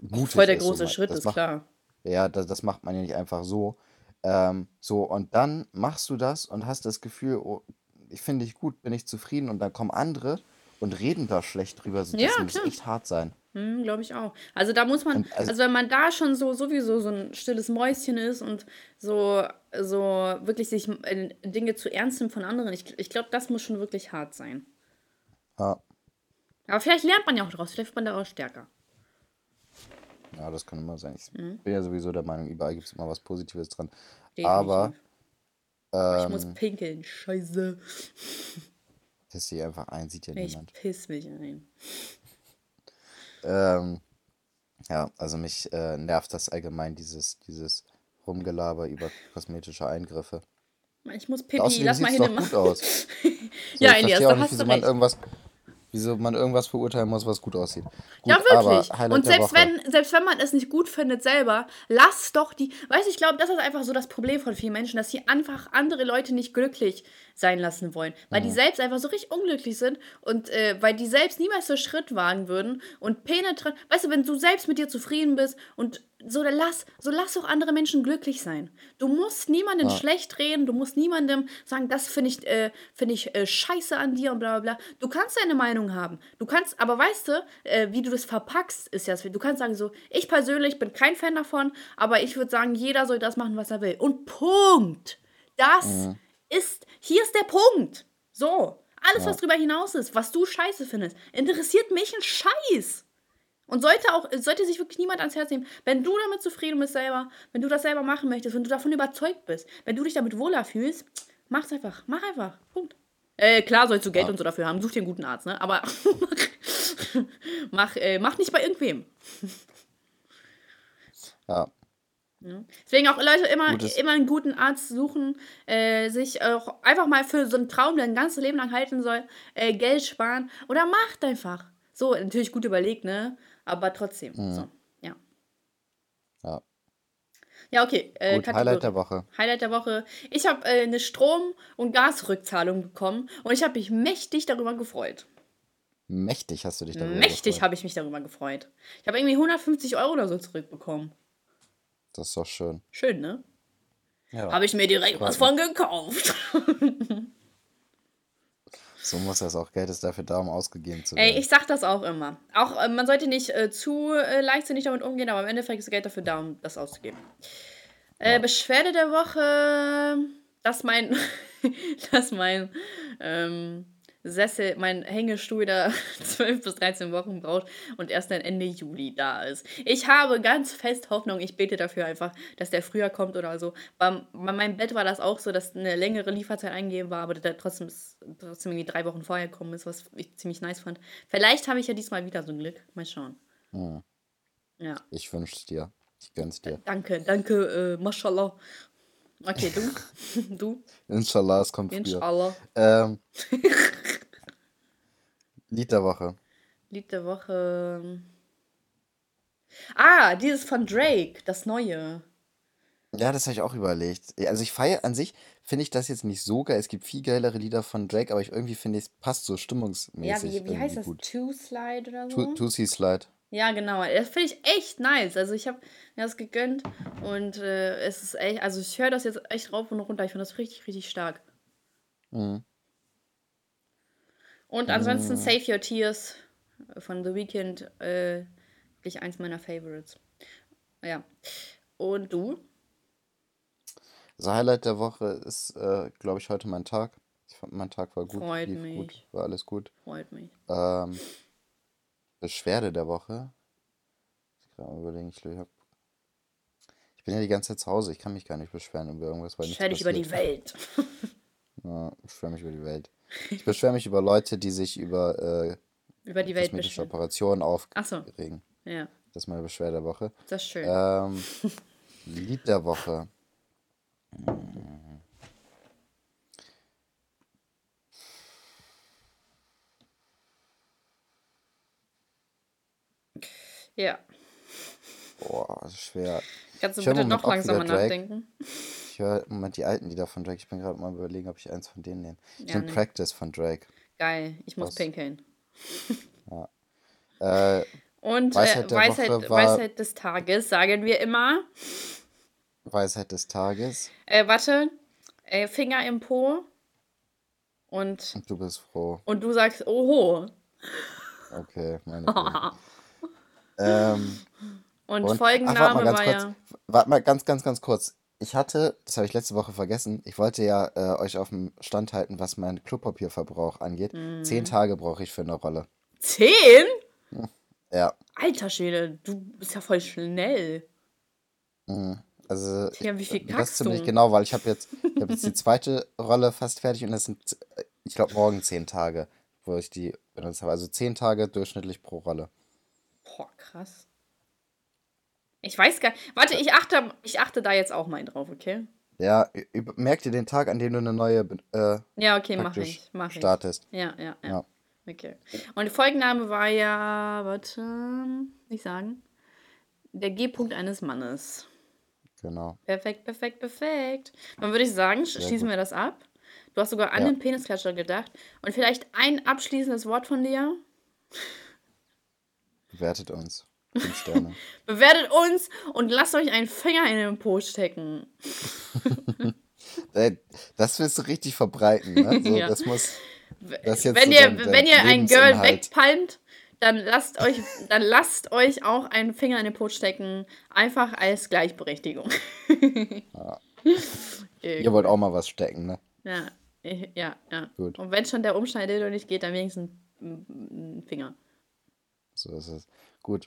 S2: mutig
S1: Voll der.
S2: So,
S1: große
S2: ma-
S1: Schritt, ist
S2: macht,
S1: klar.
S2: Ja, das, das macht man ja nicht einfach so. Ähm, so, und dann machst du das und hast das Gefühl, oh, ich finde dich gut, bin ich zufrieden und dann kommen andere und reden da schlecht drüber. So,
S1: Ja,
S2: Das muss
S1: klar.
S2: echt hart sein.
S1: Hm, glaube ich auch. Also da muss man,
S2: Und also,
S1: also wenn man da schon so sowieso so ein stilles Mäuschen ist und so, so wirklich sich äh, Dinge zu ernst nimmt von anderen, ich, ich glaube, das muss schon wirklich hart sein.
S2: ja,
S1: Aber vielleicht lernt man ja auch daraus, vielleicht wird man daraus stärker.
S2: Ja, das kann immer sein. Ich
S1: Mhm.
S2: bin ja sowieso der Meinung, überall gibt es immer was Positives dran. Aber
S1: Definitiv. Oh, ich muss
S2: ähm,
S1: pinkeln, scheiße.
S2: piss dich einfach ein, sieht ja
S1: Ich
S2: niemand.
S1: piss mich ein.
S2: Ähm, ja, also mich äh, nervt das allgemein, dieses, dieses Rumgelaber über kosmetische Eingriffe.
S1: Ich muss Pipi,
S2: außerdem
S1: lass mal
S2: sieht es
S1: hin.
S2: doch gut aus. So,
S1: Ja,
S2: ich
S1: Elias, da
S2: nicht,
S1: hast
S2: wieso
S1: du
S2: man
S1: recht.
S2: irgendwas, wieso man irgendwas verurteilen muss, was gut aussieht.
S1: Ja,
S2: Gut, aber
S1: wirklich. Und selbst wenn, selbst wenn man es nicht gut findet selber, lass doch die. Weißt du, ich glaube, das ist einfach so das Problem von vielen Menschen, dass sie einfach andere Leute nicht glücklich sein lassen wollen. Weil die
S2: Mhm.
S1: selbst einfach so richtig unglücklich sind und äh, weil die selbst niemals so Schritt wagen würden und penetrant. Weißt du, wenn du selbst mit dir zufrieden bist und so, dann lass, so lass doch andere Menschen glücklich sein. Du musst niemanden
S2: Ja.
S1: schlecht reden, du musst niemandem sagen, das finde ich, äh, finde ich äh, scheiße an dir und bla bla bla. Du kannst deine Meinung haben. Du kannst, aber weißt du, äh, wie du das verpackst, ist ja das. Du kannst sagen so, ich persönlich bin kein Fan davon, aber ich würde sagen, jeder soll das machen, was er will. Und Punkt. Das
S2: Mhm.
S1: Ist, hier ist der Punkt. So. Alles,
S2: Ja.
S1: was drüber hinaus ist, was du scheiße findest, interessiert mich ein Scheiß. Und sollte auch, sollte sich wirklich niemand ans Herz nehmen. Wenn du damit zufrieden bist selber, wenn du das selber machen möchtest, wenn du davon überzeugt bist, wenn du dich damit wohler fühlst, mach's einfach. Mach einfach. Punkt. Äh, klar sollst du Geld
S2: Ja.
S1: und so dafür haben. Such dir einen guten Arzt, ne? Aber mach, äh, mach nicht bei irgendwem.
S2: Ja,
S1: Ja. Deswegen auch Leute immer,
S2: Gutes-
S1: immer einen guten Arzt suchen, äh, sich auch einfach mal für so einen Traum, der ein ganzes Leben lang halten soll, äh, Geld sparen oder macht einfach. So, natürlich gut überlegt, ne? Aber trotzdem.
S2: Mhm.
S1: So, ja.
S2: ja.
S1: Ja, okay. Äh,
S2: Gut. Highlight der Woche.
S1: Highlight der Woche. Ich habe äh, eine Strom- und Gasrückzahlung bekommen und ich habe mich mächtig darüber gefreut.
S2: Mächtig hast du dich darüber
S1: mächtig
S2: gefreut.
S1: habe ich mich darüber gefreut. Ich habe irgendwie 150 Euro oder so zurückbekommen.
S2: Das ist doch schön.
S1: Schön, ne?
S2: Ja,
S1: Habe ich mir direkt
S2: Freut
S1: was von gekauft.
S2: so muss das auch. Geld ist dafür da, um ausgegeben zu
S1: Ey,
S2: werden.
S1: ich sag das auch immer. Auch äh, man sollte nicht äh, zu äh, leichtsinnig damit umgehen, aber im Endeffekt ist Geld dafür da, um das auszugeben. Äh,
S2: Ja.
S1: Beschwerde der Woche, dass mein, dass mein, ähm, Sessel, mein Hängestuhl da 12 bis 13 Wochen braucht und erst dann Ende Juli da ist. Ich habe ganz fest Hoffnung, ich bete dafür einfach, dass der früher kommt oder so. Bei, bei meinem Bett war das auch so, dass eine längere Lieferzeit eingegeben war, aber der trotzdem, trotzdem irgendwie drei Wochen vorher gekommen ist, was ich ziemlich nice fand. Vielleicht habe ich ja diesmal wieder so ein Glück. Mal schauen.
S2: Hm.
S1: Ja.
S2: Ich wünsche es dir. Ich gönn's dir.
S1: Danke, danke, äh, Mashallah. Okay, du? du?
S2: Inshallah, es kommt früher.
S1: Inshallah.
S2: Ähm, Lied der Woche.
S1: Lied der Woche. Ah, dieses von Drake, das neue.
S2: Ja, das habe ich auch überlegt. Also ich feiere an sich, finde ich das jetzt nicht so geil. Es gibt viel geilere Lieder von Drake, aber ich irgendwie finde, es passt so
S1: Ja,
S2: stimmungsmäßig
S1: wie, wie heißt das?
S2: gut.
S1: Two Slide oder so?
S2: Tusi Slide.
S1: Ja, genau. Das finde ich echt nice. Also ich habe mir das gegönnt und äh, es ist echt, also ich höre das jetzt echt rauf und runter. Ich finde das richtig, richtig stark.
S2: Mhm.
S1: Und ansonsten Save Your Tears von The Weeknd, äh, wirklich eins meiner Favorites. Ja. Und du?
S2: Das Highlight der Woche ist, äh, glaube ich, heute mein Tag. Ich fand, mein Tag war gut,
S1: Freut
S2: lief
S1: mich.
S2: gut, war alles gut.
S1: Freut mich.
S2: Ähm, Beschwerde der Woche. Ich kann mal überlegen, ich, hab, ich bin ja die ganze Zeit zu Hause, ich kann mich gar nicht beschweren über irgendwas, weil nichts
S1: Stell dich über die. Welt.
S2: Ja, ich beschwere mich über die Welt. Ich beschwere mich über Leute, die sich über äh,
S1: über die Welt
S2: kosmetische. Operationen
S1: Ach so.
S2: aufregen.
S1: Ja,
S2: Das ist meine Beschwerde der Woche.
S1: das ist schön.
S2: Ähm, Lied der Woche.
S1: Ja.
S2: Boah, das ist schwer.
S1: Kannst du
S2: Ich
S1: bitte noch langsamer nachdenken?
S2: Ich höre im Moment die alten Lieder von Drake. Ich bin gerade mal überlegen, ob ich eins von denen nehme. Ich
S1: Ja,
S2: nehme
S1: nee.
S2: Practice von Drake.
S1: Geil, ich muss
S2: Was?
S1: pinkeln.
S2: Äh,
S1: Und
S2: Weisheit
S1: äh, Weisheit, Weisheit des Tages sagen wir immer.
S2: Weisheit des Tages.
S1: Äh, warte, äh, Finger im Po. Und,
S2: Und du bist froh.
S1: und du sagst, oho.
S2: Okay, meine ähm,
S1: Und,
S2: und, ach,
S1: Folgenname
S2: warte mal ganz
S1: war
S2: kurz.
S1: ja.
S2: Warte mal ganz, ganz, ganz kurz. Ich hatte, das habe ich letzte Woche vergessen, ich wollte ja äh, euch auf dem Stand halten, was mein Klopapierverbrauch angeht.
S1: Mhm.
S2: Zehn Tage brauche ich für eine Rolle.
S1: Zehn?
S2: Ja,
S1: Alter Schwede, du bist ja voll schnell.
S2: also
S1: Ja, wie viel
S2: das
S1: kackst
S2: ziemlich
S1: du?
S2: genau, weil ich habe jetzt, ich hab jetzt die zweite Rolle fast fertig und das sind, äh, ich glaube, morgen zehn Tage, wo ich die benutzt habe. Also zehn Tage durchschnittlich pro Rolle.
S1: Boah, krass. Ich weiß gar Warte, ich achte, ich achte da jetzt auch mal drauf, okay?
S2: Ja, merk dir den Tag, an dem du eine neue äh,
S1: Ja, okay, mach ich. Mach ich.
S2: startest.
S1: Ja, ja, ja,
S2: Ja.
S1: Okay. Und der Folgenname war ja, warte, nicht sagen. Der G-Punkt eines Mannes.
S2: Genau.
S1: Perfekt, perfekt, perfekt. Dann würde ich sagen, sch- schließen
S2: gut.
S1: wir das ab. Du hast sogar an
S2: Ja.
S1: den Penisklatscher gedacht. Und vielleicht ein abschließendes Wort von dir.
S2: Bewertet uns. Sterne.
S1: Bewertet uns und lasst euch einen Finger in den Po stecken.
S2: Das willst du richtig verbreiten, ne? So,
S1: Ja.
S2: Das muss. Das jetzt
S1: wenn
S2: so
S1: ihr,
S2: dein-
S1: wenn ihr ein Girl wegpalmt, dann lasst euch, dann lasst euch auch einen Finger in den Po stecken. Einfach als Gleichberechtigung. Äh,
S2: Ihr wollt auch mal was stecken, ne?
S1: ja, ja, ja.
S2: Gut.
S1: Und wenn schon der Umschneidildo nicht geht, dann wenigstens ein Finger.
S2: So ist es. Gut.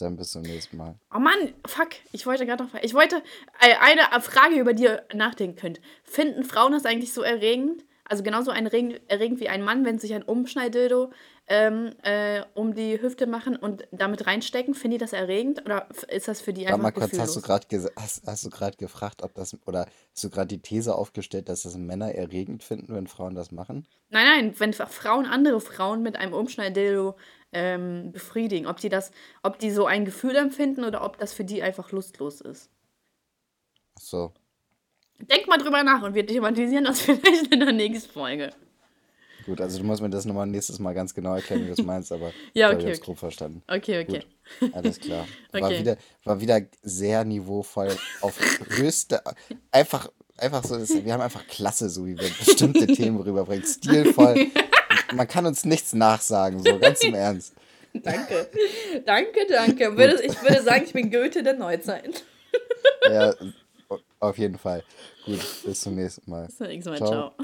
S2: Dann bis zum nächsten Mal.
S1: Oh Mann, fuck, ich wollte gerade noch, ich wollte äh, eine Frage, über die ihr nachdenken könnt. Finden Frauen das eigentlich so erregend? Also genauso erregend, erregend wie ein Mann, wenn sich ein Umschneidildo ähm, äh, um die Hüfte machen und damit reinstecken? Finden die das erregend oder ist das für die
S2: Warte
S1: einfach
S2: mal kurz, hast du gerade hast, hast du gefragt, ob das oder hast du gerade die These aufgestellt, dass das Männer erregend finden, wenn Frauen das machen?
S1: Nein, nein, wenn Frauen andere Frauen mit einem Umschneidildo ähm, befriedigen, ob die das, ob die so ein Gefühl empfinden oder ob das für die einfach lustlos ist.
S2: Ach So.
S1: Denk mal drüber nach und wir thematisieren das vielleicht in der nächsten Folge.
S2: Gut, also du musst mir das nochmal nächstes Mal ganz genau erklären, wie du es meinst, aber
S1: Ja, okay,
S2: ich hab's
S1: okay.
S2: grob verstanden.
S1: Okay, okay.
S2: Gut, alles klar. War,
S1: Okay.
S2: wieder, war wieder sehr niveauvoll auf höchste, einfach, einfach so, wir haben einfach klasse, so wie wir bestimmte Themen rüberbringen, stilvoll. Man kann uns nichts nachsagen, so ganz im Ernst.
S1: Danke. Danke, danke. Würde, ich würde sagen, ich bin Goethe der Neuzeit.
S2: Ja, auf jeden Fall. Gut, bis zum nächsten Mal.
S1: Bis zum nächsten Mal.
S2: Ciao.
S1: Ciao.